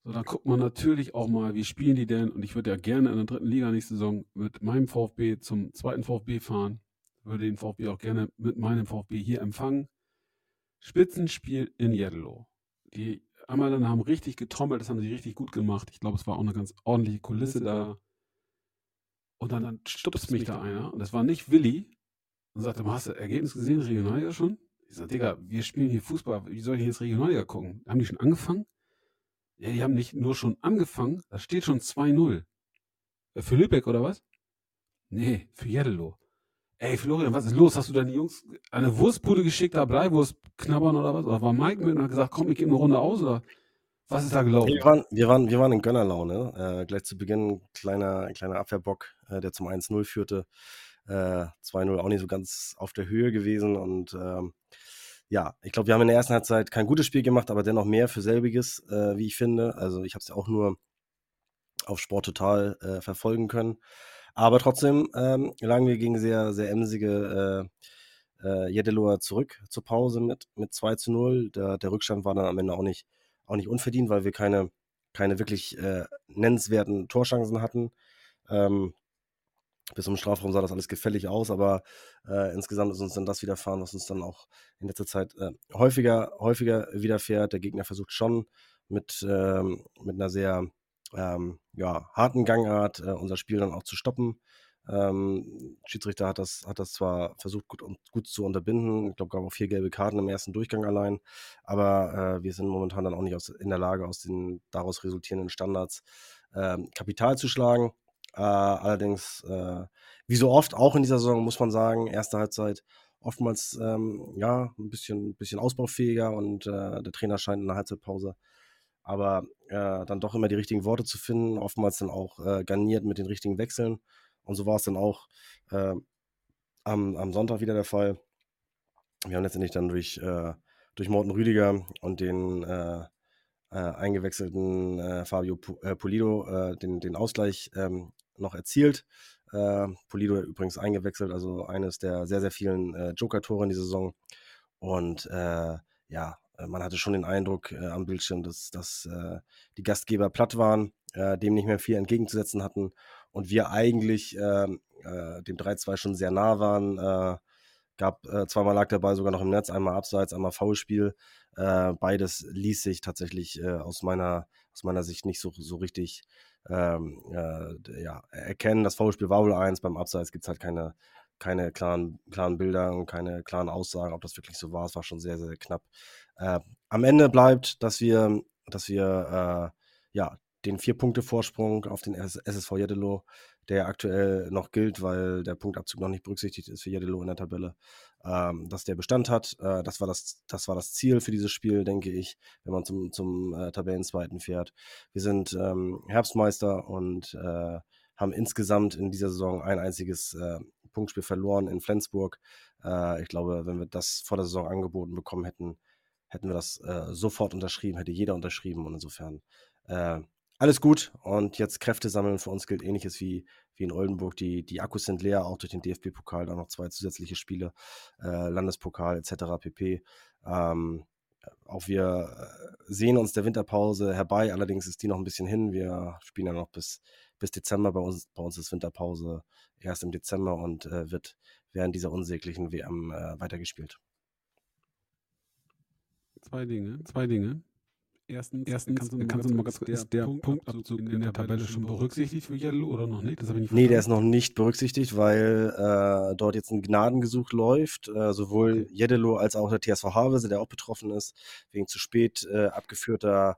So, dann guckt man natürlich auch mal, wie spielen die denn? Und ich würde ja gerne in der dritten Liga nächste Saison mit meinem VfB zum zweiten VfB fahren. Würde den VfB auch gerne mit meinem VfB hier empfangen. Spitzenspiel in Jeddelo. Die Ammerländer haben richtig getrommelt, das haben sie richtig gut gemacht. Ich glaube, es war auch eine ganz ordentliche Kulisse da. Und dann, dann stupst mich da einer, und das war nicht Willi, und sagte, hast du Ergebnis gesehen, Regionalliga schon? Ich sag, Digga, wir spielen hier Fußball, wie soll ich jetzt Regionalliga gucken? Haben die schon angefangen? Ja, die haben nicht nur schon angefangen, da steht schon 2-0. Äh, Für Lübeck oder was? Nee, für Jeddelo. Ey, Florian, was ist los? Hast du deine Jungs eine Wurstbude geschickt, da Bleiwurst knabbern oder was? Oder war Mike mit und hat gesagt, komm, ich gebe eine Runde aus? Oder was ist da gelaufen? Wir waren, wir waren, wir waren in Gönnerlaune. Äh, gleich zu Beginn kleiner, kleiner Abwehrbock, äh, der zum 1-0 führte. Äh, 2-0 auch nicht so ganz auf der Höhe gewesen. Und ähm, ja, ich glaube, wir haben in der ersten Halbzeit kein gutes Spiel gemacht, aber dennoch mehr für selbiges, äh, wie ich finde. Also ich habe es ja auch nur auf Sport total äh, verfolgen können. Aber trotzdem ähm, lagen wir gegen sehr, sehr emsige äh, äh, Jedeloa zurück zur Pause mit, mit 2 zu 0. Der, der Rückstand war dann am Ende auch nicht, auch nicht unverdient, weil wir keine, keine wirklich äh, nennenswerten Torchancen hatten. Ähm, bis zum Strafraum sah das alles gefällig aus, aber äh, insgesamt ist uns dann das widerfahren, was uns dann auch in letzter Zeit äh, häufiger, häufiger widerfährt. Der Gegner versucht schon mit, ähm, mit einer sehr ähm, ja, harten Gangart äh, unser Spiel dann auch zu stoppen. Ähm, Schiedsrichter hat das, hat das zwar versucht gut, gut zu unterbinden, ich glaube, gab auch vier gelbe Karten im ersten Durchgang allein, aber äh, wir sind momentan dann auch nicht aus, in der Lage, aus den daraus resultierenden Standards ähm, Kapital zu schlagen. Äh, allerdings, äh, wie so oft, auch in dieser Saison, muss man sagen, erste Halbzeit oftmals ähm, ja, ein bisschen, bisschen ausbaufähiger und äh, der Trainer scheint in der Halbzeitpause aber äh, dann doch immer die richtigen Worte zu finden, oftmals dann auch äh, garniert mit den richtigen Wechseln. Und so war es dann auch äh, am, am Sonntag wieder der Fall. Wir haben letztendlich dann durch, durch Morten Rüdiger und den äh, eingewechselten äh, Fabio äh, Pulido äh, den, den Ausgleich ähm, noch erzielt. Äh, Pulido übrigens eingewechselt, also eines der sehr, sehr vielen äh, Joker-Tore in dieser Saison. Und äh, ja, man hatte schon den Eindruck äh, am Bildschirm, dass, dass äh, die Gastgeber platt waren, äh, dem nicht mehr viel entgegenzusetzen hatten und wir eigentlich ähm, äh, dem 3-2 schon sehr nah waren. Äh, Gab äh, zweimal lag der Ball sogar noch im Netz, einmal abseits, einmal Foulspiel. Beides ließ sich tatsächlich aus, meiner, aus meiner Sicht nicht so, so richtig ähm, äh, ja, erkennen. Das Foulspiel war wohl eins, beim Abseits gibt es halt keine, keine klaren, klaren Bilder und keine klaren Aussagen, ob das wirklich so war. Es war schon sehr, sehr knapp. Äh, am Ende bleibt, dass wir, dass wir äh, ja, den Vier-Punkte-Vorsprung auf den SSV Jeddelo, der aktuell noch gilt, weil der Punktabzug noch nicht berücksichtigt ist für Jeddelo in der Tabelle, ähm, dass der Bestand hat. Äh, das, war das, das war das Ziel für dieses Spiel, denke ich, wenn man zum, zum äh, Tabellenzweiten fährt. Wir sind ähm, Herbstmeister und äh, haben insgesamt in dieser Saison ein einziges äh, Punktspiel verloren in Flensburg. Äh, ich glaube, wenn wir das vor der Saison angeboten bekommen hätten, hätten wir das äh, sofort unterschrieben, hätte jeder unterschrieben und insofern alles gut und jetzt Kräfte sammeln. Für uns gilt ähnliches wie, wie in Oldenburg. Die, die Akkus sind leer, auch durch den DFB-Pokal, dann noch zwei zusätzliche Spiele, äh, Landespokal etc. pp. Ähm, auch wir äh, sehen uns der Winterpause herbei, allerdings ist die noch ein bisschen hin. Wir spielen ja noch bis, bis Dezember. Bei uns, bei uns ist Winterpause erst im Dezember und äh, wird während dieser unsäglichen WM äh, weitergespielt. Zwei Dinge, zwei Dinge. Erstens, Erstens kannst du, kannst du mal ganz kurz, ist der Punktabzug in der Tabelle schon berücksichtigt für Yellow oder noch nicht? Das ich nicht nee, der ist noch nicht berücksichtigt, weil äh, dort jetzt ein Gnadengesuch läuft. Äh, sowohl okay. Jeddelo als auch der TSV Havelse, der auch betroffen ist, wegen zu spät äh, abgeführter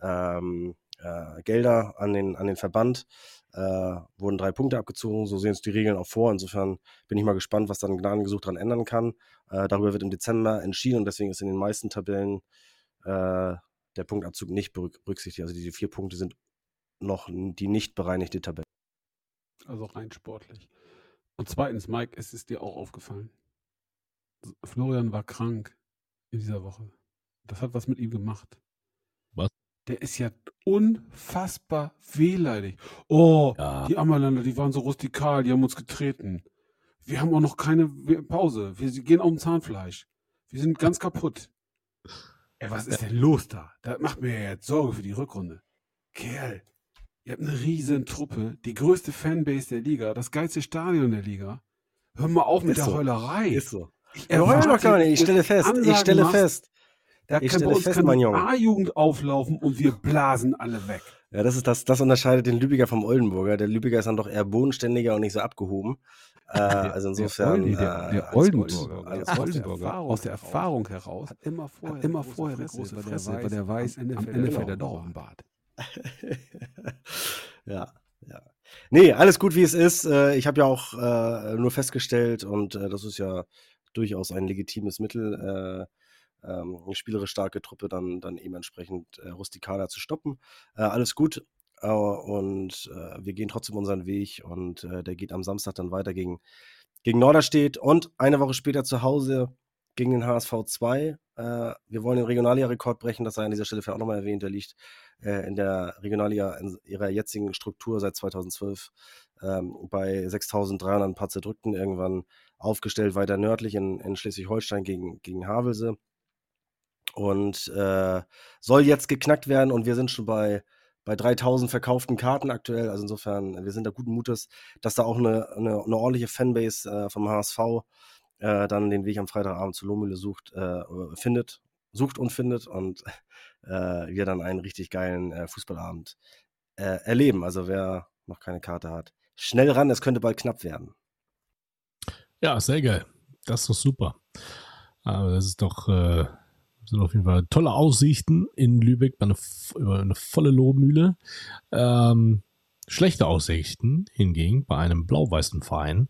ähm, äh, Gelder an den, an den Verband. Äh, wurden drei Punkte abgezogen, so sehen es die Regeln auch vor. Insofern bin ich mal gespannt, was dann ein Gnadengesuch daran ändern kann. Äh, darüber wird im Dezember entschieden und deswegen ist in den meisten Tabellen der Punktabzug nicht berücksichtigt. Also diese vier Punkte sind noch die nicht bereinigte Tabelle. Also rein sportlich. Und zweitens, Mike, es ist dir auch aufgefallen. Florian war krank in dieser Woche. Das hat was mit ihm gemacht. Was? Der ist ja unfassbar wehleidig. Oh, ja. die Ammerländer, die waren so rustikal, die haben uns getreten. Wir haben auch noch keine Pause. Wir gehen auf dem Zahnfleisch. Wir sind ganz kaputt. Ey, was ist denn los da? Das macht mir ja jetzt Sorge für die Rückrunde. Kerl, ihr habt eine riesen Truppe, die größte Fanbase der Liga, das geilste Stadion der Liga. Hör mal auf mit ist der so. Heulerei. Ist so. Ich heule doch gar nicht. Ich stelle fest. Ich stelle fest. Da ich kann bei uns fest, keine A-Jugend auflaufen und wir blasen alle weg. Ja, das ist das, das unterscheidet den Lübecker vom Oldenburger. Der Lübecker ist dann doch eher bodenständiger und nicht so abgehoben. Äh, also insofern. Der, der, der äh, Oldenburger, alles der Oldenburger aus der Erfahrung heraus hat immer vorher, hat immer vorher eine große Fresse, weil der weiß, am Ende fällt er doch auf den Bart. ja, ja. Nee, alles gut, wie es ist. Äh, ich habe ja auch äh, nur festgestellt, und äh, das ist ja durchaus ein legitimes Mittel, ähm, spielerisch starke Truppe dann, dann eben entsprechend äh, rustikaler zu stoppen. Äh, alles gut. Äh, und äh, wir gehen trotzdem unseren Weg und äh, der geht am Samstag dann weiter gegen, gegen Norderstedt und eine Woche später zu Hause gegen den HSV 2. Äh, wir wollen den Regionalliga-Rekord brechen, das sei an dieser Stelle vielleicht auch nochmal erwähnt. Der liegt in der Regionalliga in ihrer jetzigen Struktur seit 2012 ähm, bei 6.300 ein paar zerdrückten irgendwann aufgestellt, weiter nördlich in, in Schleswig-Holstein gegen, gegen Havelse und äh, soll jetzt geknackt werden und wir sind schon bei, bei 3000 verkauften Karten aktuell. Also insofern, wir sind da guten Mutes, dass da auch eine, eine, eine ordentliche Fanbase äh, vom HSV äh, dann den Weg am Freitagabend zu Lohmühle sucht, äh, findet, sucht und findet und äh, wir dann einen richtig geilen äh, Fußballabend erleben. Also wer noch keine Karte hat, schnell ran, es könnte bald knapp werden. Ja, sehr geil. Das ist doch super. Aber das ist doch sind auf jeden Fall tolle Aussichten in Lübeck eine, über eine volle Lohmühle. Ähm, schlechte Aussichten hingegen bei einem blau-weißen Verein,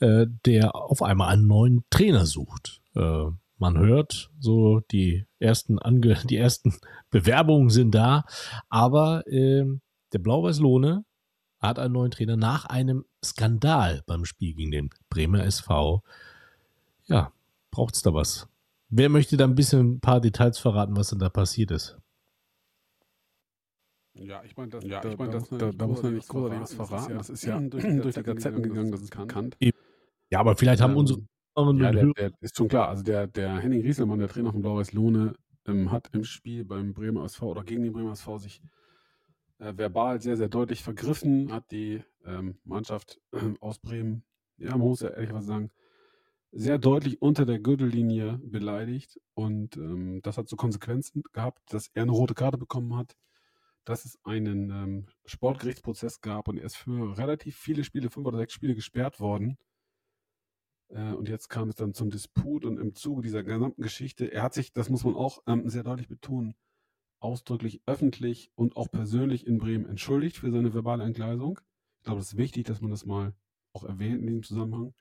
äh, der auf einmal einen neuen Trainer sucht. Äh, man hört, so die ersten, Ange die ersten Bewerbungen sind da, aber äh, der Blau-Weiß-Lohne hat einen neuen Trainer nach einem Skandal beim Spiel gegen den Bremer SV. Ja, braucht es da was? Wer möchte da ein bisschen ein paar Details verraten, was denn da passiert ist? Ja, ich meine, das, ja, ich mein, das, da, da, muss man nicht großartig was verraten. Das ist ja, das ist ja durch, die Gazetten gegangen, das ist bekannt. Ja, aber vielleicht haben ähm, unsere. Ja, der, der, ist schon klar. Also der, der Henning Rieselmann, der Trainer von Blau-Weiß Lohne, ähm, hat im Spiel beim Bremer SV oder gegen den Bremer SV sich äh, verbal sehr, sehr deutlich vergriffen, hat die ähm, Mannschaft äh, aus Bremen, ja, man muss ja ehrlich was sagen, sehr deutlich unter der Gürtellinie beleidigt und ähm, das hat so Konsequenzen gehabt, dass er eine rote Karte bekommen hat, dass es einen ähm, Sportgerichtsprozess gab und er ist für relativ viele Spiele, fünf oder sechs Spiele gesperrt worden. Äh, und jetzt kam es dann zum Disput und im Zuge dieser gesamten Geschichte, er hat sich, das muss man auch ähm, sehr deutlich betonen, ausdrücklich öffentlich und auch persönlich in Bremen entschuldigt für seine verbale Entgleisung. Ich glaube, es ist wichtig, dass man das mal auch erwähnt in diesem Zusammenhang.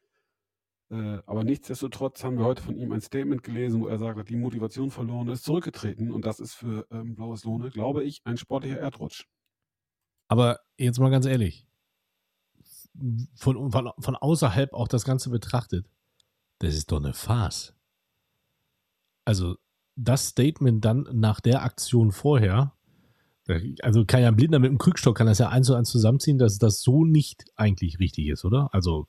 Äh, aber nichtsdestotrotz haben wir heute von ihm ein Statement gelesen, wo er sagt, die Motivation verloren ist, zurückgetreten. Und das ist für ähm, Blaues Lohne, glaube ich, ein sportlicher Erdrutsch. Aber jetzt mal ganz ehrlich, von, von, von außerhalb auch das Ganze betrachtet, das ist doch eine Farce. Also das Statement dann nach der Aktion vorher, also kann ja ein Blinder mit dem Krückstock kann das ja eins zu eins zusammenziehen, dass das so nicht eigentlich richtig ist, oder? Also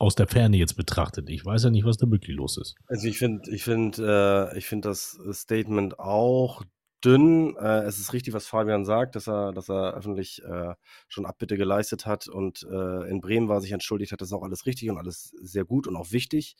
aus der Ferne jetzt betrachtet. Ich weiß ja nicht, was da wirklich los ist. Also ich finde, ich finde, äh, ich finde das Statement auch dünn. Äh, es ist richtig, was Fabian sagt, dass er, dass er öffentlich äh, schon Abbitte geleistet hat und äh, in Bremen war sich entschuldigt hat. Das ist auch alles richtig und alles sehr gut und auch wichtig.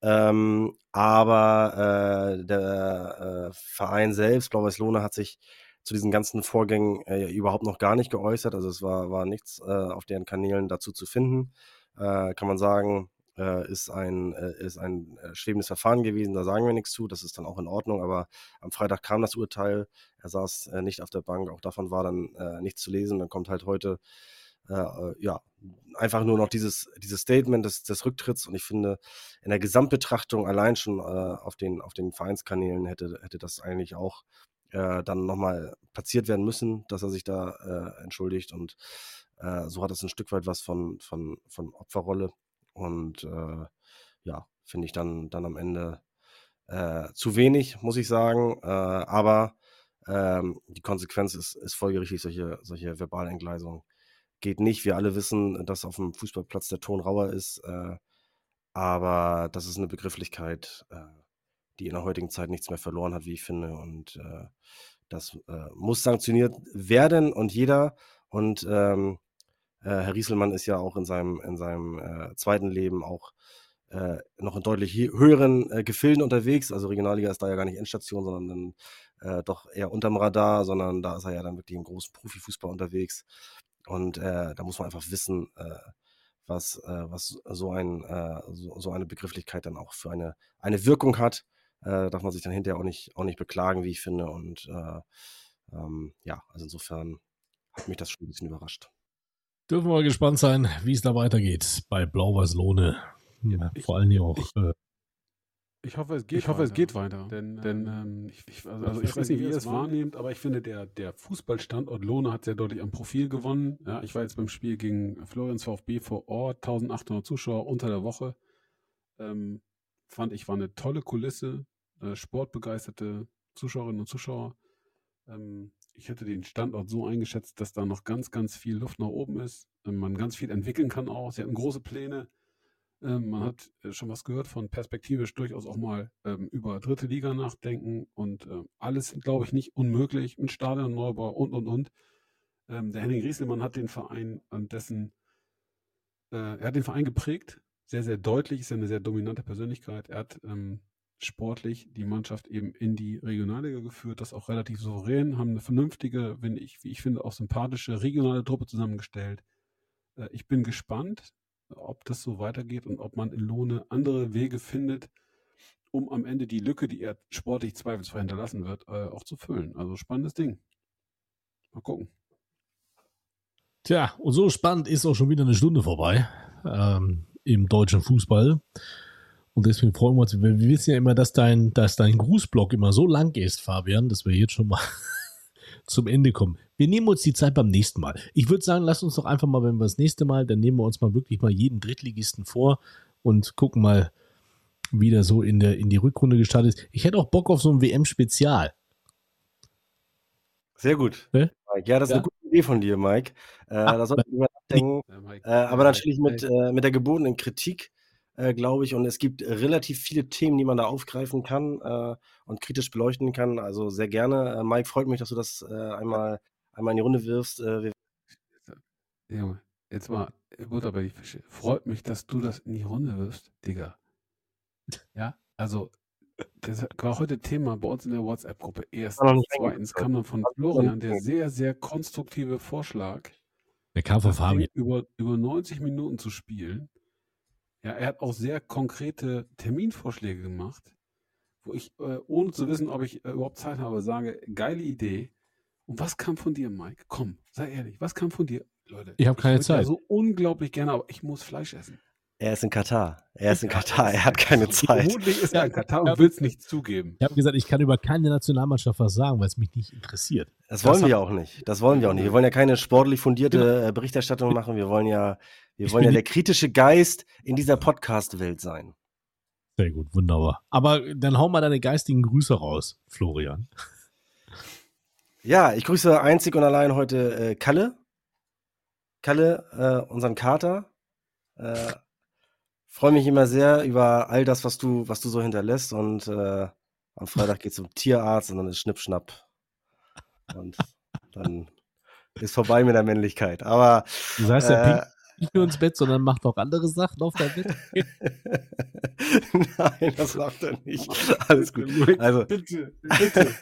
Ähm, aber äh, der äh, Verein selbst, Blau-Weiß Lohne, hat sich zu diesen ganzen Vorgängen überhaupt noch gar nicht geäußert. Also es war, war nichts auf deren Kanälen dazu zu finden. Äh, kann man sagen, äh, ist ein, ist ein schwebendes Verfahren gewesen. Da sagen wir nichts zu. Das ist dann auch in Ordnung. Aber am Freitag kam das Urteil. Er saß nicht auf der Bank. Auch davon war dann nichts zu lesen. Dann kommt halt heute äh, ja, einfach nur noch dieses, dieses Statement des, des Rücktritts und ich finde, in der Gesamtbetrachtung allein schon äh, auf, den, auf den Vereinskanälen hätte, hätte das eigentlich auch äh, dann nochmal platziert werden müssen, dass er sich da äh, entschuldigt und äh, so hat es ein Stück weit was von, von, von Opferrolle und äh, ja, finde ich dann, dann am Ende zu wenig, muss ich sagen, aber ähm, die Konsequenz ist, ist folgerichtig solche, solche Verbalentgleisungen geht nicht. Wir alle wissen, dass auf dem Fußballplatz der Ton rauer ist. Äh, aber das ist eine Begrifflichkeit, äh, die in der heutigen Zeit nichts mehr verloren hat, wie ich finde. Und äh, das äh, muss sanktioniert werden und jeder. Und ähm, äh, Herr Rieselmann ist ja auch in seinem, in seinem äh, zweiten Leben auch noch in deutlich höheren Gefilden unterwegs. Also Regionalliga ist da ja gar nicht Endstation, sondern dann doch eher unterm Radar, sondern da ist er ja dann wirklich im großen Profifußball unterwegs. Und äh, da muss man einfach wissen, äh, was, äh, was so, ein, äh, so, so, eine Begrifflichkeit dann auch für eine, eine Wirkung hat. Äh, darf man sich dann hinterher auch nicht, auch nicht beklagen, wie ich finde. Und äh, ähm, ja, also insofern hat mich das schon ein bisschen überrascht. Dürfen wir mal gespannt sein, wie es da weitergeht bei Blau-Weiß Lohne. Ja, Vor allem auch ich, ich hoffe, es geht, ich hoffe, weiter. Es geht weiter. Denn, denn ähm, ich, ich, also, also ich, weiß nicht, wie ihr es wahrnehmt, aber ich finde, der, der Fußballstandort Lohne hat sehr deutlich am Profil gewonnen. Ja, ich war jetzt beim Spiel gegen Florians VfB vor Ort, 1800 Zuschauer unter der Woche. Ähm, fand ich, war eine tolle Kulisse, äh, sportbegeisterte Zuschauerinnen und Zuschauer. Ähm, ich hätte den Standort so eingeschätzt, dass da noch ganz, ganz viel Luft nach oben ist. Ähm, man ganz viel entwickeln kann auch. Sie hatten große Pläne ähm, man hat äh, schon was gehört von perspektivisch durchaus auch mal ähm, über dritte Liga nachdenken und alles, glaube ich, nicht unmöglich mit Stadionneubau und und und. Der Henning Rieselmann hat den Verein an dessen, äh, er hat den Verein geprägt, sehr, sehr deutlich, ist ja eine sehr dominante Persönlichkeit. Er hat ähm, sportlich die Mannschaft eben in die Regionalliga geführt, das auch relativ souverän, haben eine vernünftige, wenn ich, wie ich finde, auch sympathische regionale Truppe zusammengestellt. Äh, ich bin gespannt, ob das so weitergeht und ob man in Lohne andere Wege findet, um am Ende die Lücke, die er sportlich zweifelsfrei hinterlassen wird, äh, auch zu füllen. Also spannendes Ding. Mal gucken. Tja, und so spannend ist auch schon wieder eine Stunde vorbei ähm, im deutschen Fußball. Und deswegen freuen wir uns. Wir, wir wissen ja immer, dass dein, dass dein Grußblock immer so lang ist, Fabian, dass wir jetzt schon mal zum Ende kommen. Wir nehmen uns die Zeit beim nächsten Mal. Ich würde sagen, lass uns doch einfach mal, wenn wir das nächste Mal, dann nehmen wir uns mal wirklich mal jeden Drittligisten vor und gucken mal, wie der so in, der, in die Rückrunde gestartet ist. Ich hätte auch Bock auf so ein WM-Spezial. Sehr gut. Ne? Ja, das ist ja. eine gute Idee von dir, Mike. Äh, Ach, da sollten wir nachdenken. Äh, aber natürlich mit, äh, mit der gebotenen Kritik äh, glaube ich. Und es gibt relativ viele Themen, die man da aufgreifen kann äh, und kritisch beleuchten kann. Also sehr gerne. Äh, Mike, freut mich, dass du das äh, einmal, einmal in die Runde wirfst. Äh, Junge, jetzt mal Butter bei die Fische. Freut mich, dass du das in die Runde wirfst, Digga. Ja, also das war heute Thema bei uns in der WhatsApp-Gruppe. Erstens. Zweitens kam dann von Florian der sehr, sehr konstruktive Vorschlag, Der kam von Fabian. über, über 90 Minuten zu spielen. Ja, er hat auch sehr konkrete Terminvorschläge gemacht, wo ich, äh, ohne zu wissen, ob ich äh, überhaupt Zeit habe, sage, geile Idee. Und was kam von dir, Mike? Komm, sei ehrlich, was kam von dir? Leute, Ich habe keine ja Zeit. so unglaublich gerne, aber ich muss Fleisch essen. Er ist in Katar. Er ist in Katar. Er hat keine Zeit. Vermutlich ist er in Katar Ja. und will es nicht zugeben. Ich habe gesagt, ich kann über keine Nationalmannschaft was sagen, weil es mich nicht interessiert. Das wollen Das wir ja auch nicht. Das wollen wir auch nicht. Wir wollen ja keine sportlich fundierte äh, Berichterstattung machen. Wir wollen ja, wir wollen ja der kritische Geist in dieser Podcast-Welt sein. Sehr gut, wunderbar. Aber dann hau mal deine geistigen Grüße raus, Florian. Ja, ich grüße einzig und allein heute äh, Kalle. Kalle, äh, unseren Kater. Äh, Freue mich immer sehr über all das, was du, was du so hinterlässt. Und äh, am Freitag geht es zum Tierarzt und dann ist Schnippschnapp. Und dann ist vorbei mit der Männlichkeit. Aber Das heißt, er äh, pinkt nicht nur ins Bett, sondern macht auch andere Sachen auf dein Bett. Nein, das macht er nicht. Alles gut. Also, Bitte, bitte.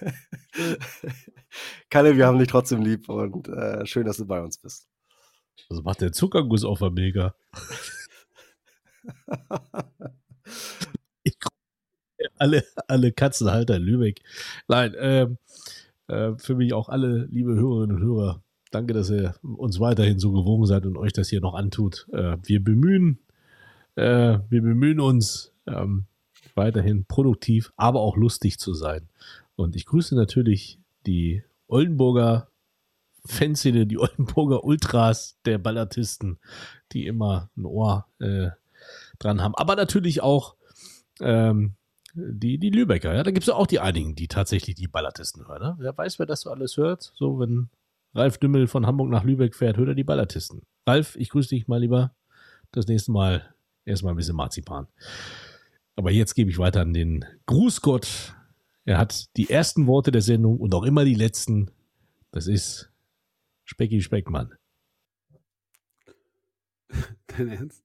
Kalle, wir haben dich trotzdem lieb und äh, schön, dass du bei uns bist. Also macht der Zuckerguss auf der Milka. Ich alle, alle Katzenhalter in Lübeck. Nein, ähm, äh, für mich auch alle liebe Hörerinnen und Hörer. Danke, dass ihr uns weiterhin so gewogen seid und euch das hier noch antut. Äh, wir bemühen, äh, wir bemühen uns ähm, weiterhin produktiv, aber auch lustig zu sein. Und ich grüße natürlich die Oldenburger Fanszene, die Oldenburger Ultras der Ballatisten, die immer ein Ohr äh, dran haben. Aber natürlich auch ähm, die, die Lübecker. Ja? Da gibt es auch die einigen, die tatsächlich die Ballatisten hören. Ne? Wer weiß, wer das so alles hört. So, wenn Ralf Dümmel von Hamburg nach Lübeck fährt, hört er die Ballatisten. Ralf, ich grüße dich mal lieber. Das nächste Mal erstmal ein bisschen Marzipan. Aber jetzt gebe ich weiter an den Grußgott. Er hat die ersten Worte der Sendung und auch immer die letzten. Das ist Specki Speckmann. Dein Ernst?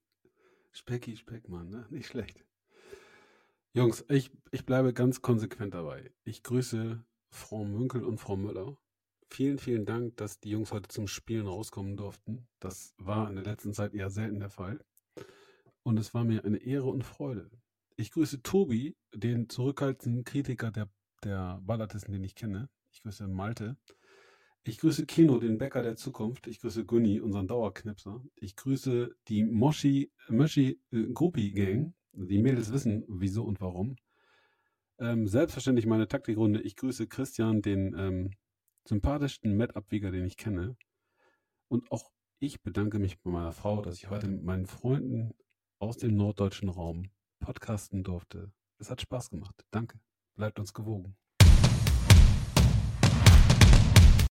Specki Speckmann, ne? Nicht schlecht. Jungs, ich, ich bleibe ganz konsequent dabei. Ich grüße Frau Münkel und Frau Müller. Vielen, vielen Dank, dass die Jungs heute zum Spielen rauskommen durften. Das war in der letzten Zeit eher selten der Fall. Und es war mir eine Ehre und Freude. Ich grüße Tobi, den zurückhaltenden Kritiker der, der Ballatisten, den ich kenne. Ich grüße Malte. Ich grüße Kino, den Bäcker der Zukunft. Ich grüße Gunni, unseren Dauerknipser. Ich grüße die Moshi, Moshi äh, Gruppi Gang. Die Mädels wissen, wieso und warum. Ähm, selbstverständlich meine Taktikrunde. Ich grüße Christian, den ähm, sympathischsten Met-Abwieger, den ich kenne. Und auch ich bedanke mich bei meiner Frau, dass ich heute mit meinen Freunden aus dem norddeutschen Raum podcasten durfte. Es hat Spaß gemacht. Danke. Bleibt uns gewogen.